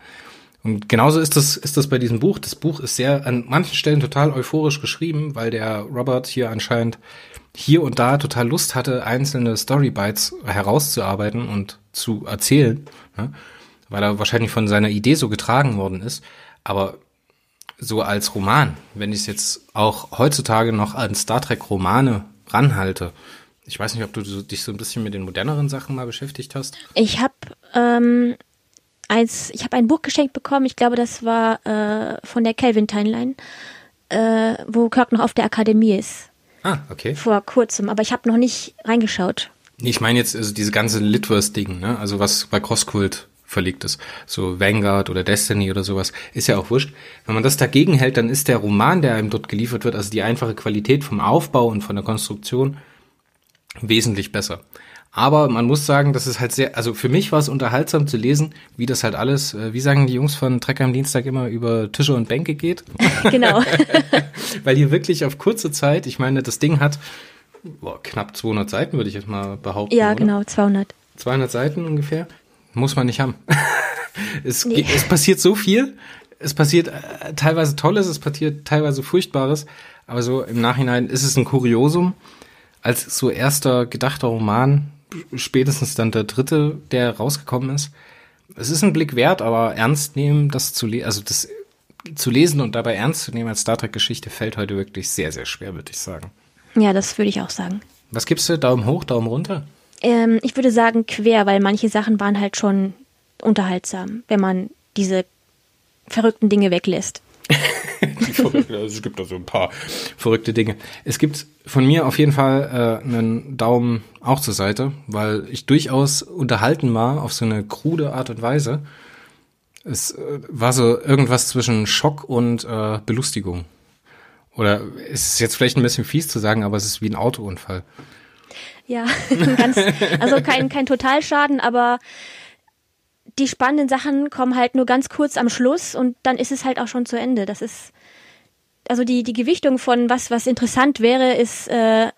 Und genauso ist das, ist das bei diesem Buch. Das Buch ist sehr an manchen Stellen total euphorisch geschrieben, weil der Robert hier anscheinend hier und da total Lust hatte, einzelne Storybites herauszuarbeiten und zu erzählen, ne? weil er wahrscheinlich von seiner Idee so getragen worden ist. Aber so als Roman, wenn ich es jetzt auch heutzutage noch an Star Trek Romane ranhalte, ich weiß nicht, ob du dich so ein bisschen mit den moderneren Sachen mal beschäftigt hast. Ich habe ähm, eins, ich habe ein Buch geschenkt bekommen. Ich glaube, das war äh, von der Calvin Timeline, äh, wo Kirk noch auf der Akademie ist. Ah, okay. Vor kurzem, aber ich habe noch nicht reingeschaut. Ich meine jetzt also diese ganze Litverse-Ding, ne? Also was bei Crosskult verlegt ist. So Vanguard oder Destiny oder sowas, ist ja auch wurscht. Wenn man das dagegen hält, dann ist der Roman, der einem dort geliefert wird, also die einfache Qualität vom Aufbau und von der Konstruktion, wesentlich besser. Aber man muss sagen, das ist halt sehr, also für mich war es unterhaltsam zu lesen, wie das halt alles, äh, wie sagen die Jungs von Trecker am Dienstag immer, über Tische und Bänke geht. Genau. Weil hier wirklich auf kurze Zeit, ich meine, das Ding hat boah, knapp 200 Seiten, würde ich jetzt mal behaupten. Ja, oder? genau, 200. 200 Seiten ungefähr. Muss man nicht haben. es, nee. es passiert so viel. Es passiert äh, teilweise Tolles, es passiert teilweise Furchtbares. Aber so im Nachhinein ist es ein Kuriosum. Als so erster gedachter Roman, spätestens dann der dritte, der rausgekommen ist. Es ist ein Blick wert, aber ernst nehmen, das zu lesen, also das zu lesen und dabei ernst zu nehmen als Star Trek Geschichte fällt heute wirklich sehr, sehr schwer, würde ich sagen. Ja, das würde ich auch sagen. Was gibst du? Daumen hoch, Daumen runter? Ähm, ich würde sagen quer, weil manche Sachen waren halt schon unterhaltsam, wenn man diese verrückten Dinge weglässt. also es gibt da so ein paar verrückte Dinge. Es gibt von mir auf jeden Fall äh, einen Daumen auch zur Seite, weil ich durchaus unterhalten war auf so eine krude Art und Weise. Es äh, war so irgendwas zwischen Schock und äh, Belustigung. Oder es ist jetzt vielleicht ein bisschen fies zu sagen, aber es ist wie ein Autounfall. Ja, ganz, also kein, kein Totalschaden, aber die spannenden Sachen kommen halt nur ganz kurz am Schluss und dann ist es halt auch schon zu Ende. Das ist, also die, die Gewichtung von was, was interessant wäre, ist äh,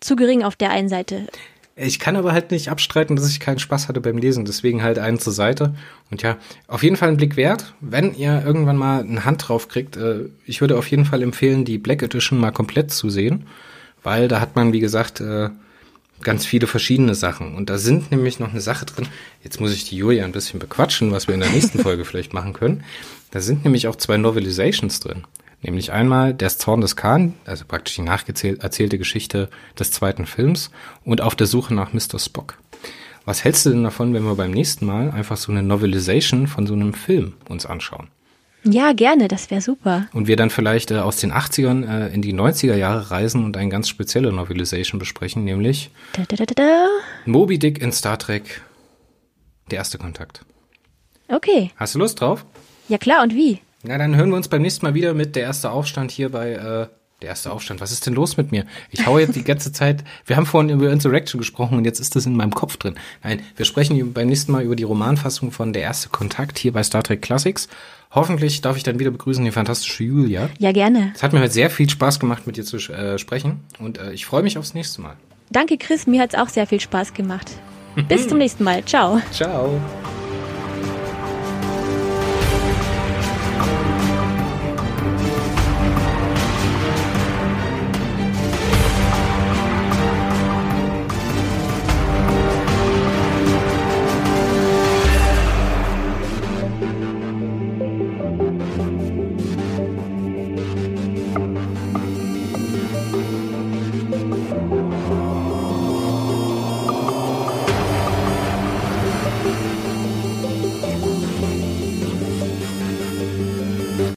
zu gering auf der einen Seite. Ich kann aber halt nicht abstreiten, dass ich keinen Spaß hatte beim Lesen, deswegen halt einen zur Seite. Und ja, auf jeden Fall ein Blick wert, wenn ihr irgendwann mal eine Hand drauf kriegt. Äh, ich würde auf jeden Fall empfehlen, die Black Edition mal komplett zu sehen, weil da hat man, wie gesagt, äh, ganz viele verschiedene Sachen. Und da sind nämlich noch eine Sache drin. Jetzt muss ich die Julia ein bisschen bequatschen, was wir in der nächsten Folge vielleicht machen können. Da sind nämlich auch zwei Novelizations drin. Nämlich einmal Der Zorn des Khan, also praktisch die nacherzählte Geschichte des zweiten Films und Auf der Suche nach Mr. Spock. Was hältst du denn davon, wenn wir beim nächsten Mal einfach so eine Novelization von so einem Film uns anschauen? Ja, gerne, das wäre super. Und wir dann vielleicht äh, aus den 80ern äh, in die 90er Jahre reisen und eine ganz spezielle Novelization besprechen, nämlich da, da, da, da. Moby Dick in Star Trek, der erste Kontakt. Okay. Hast du Lust drauf? Ja klar, und wie? Na, dann hören wir uns beim nächsten Mal wieder mit der erste Aufstand hier bei äh, der erste Aufstand. Was ist denn los mit mir? Ich hau jetzt die ganze Zeit. Wir haben vorhin über Insurrection gesprochen und jetzt ist das in meinem Kopf drin. Nein, wir sprechen beim nächsten Mal über die Romanfassung von Der erste Kontakt hier bei Star Trek Classics. Hoffentlich darf ich dann wieder begrüßen die fantastische Julia. Ja, gerne. Es hat mir heute sehr viel Spaß gemacht, mit dir zu äh, sprechen und äh, ich freue mich aufs nächste Mal. Danke, Chris. Mir hat's auch sehr viel Spaß gemacht. Bis zum nächsten Mal. Ciao. Ciao.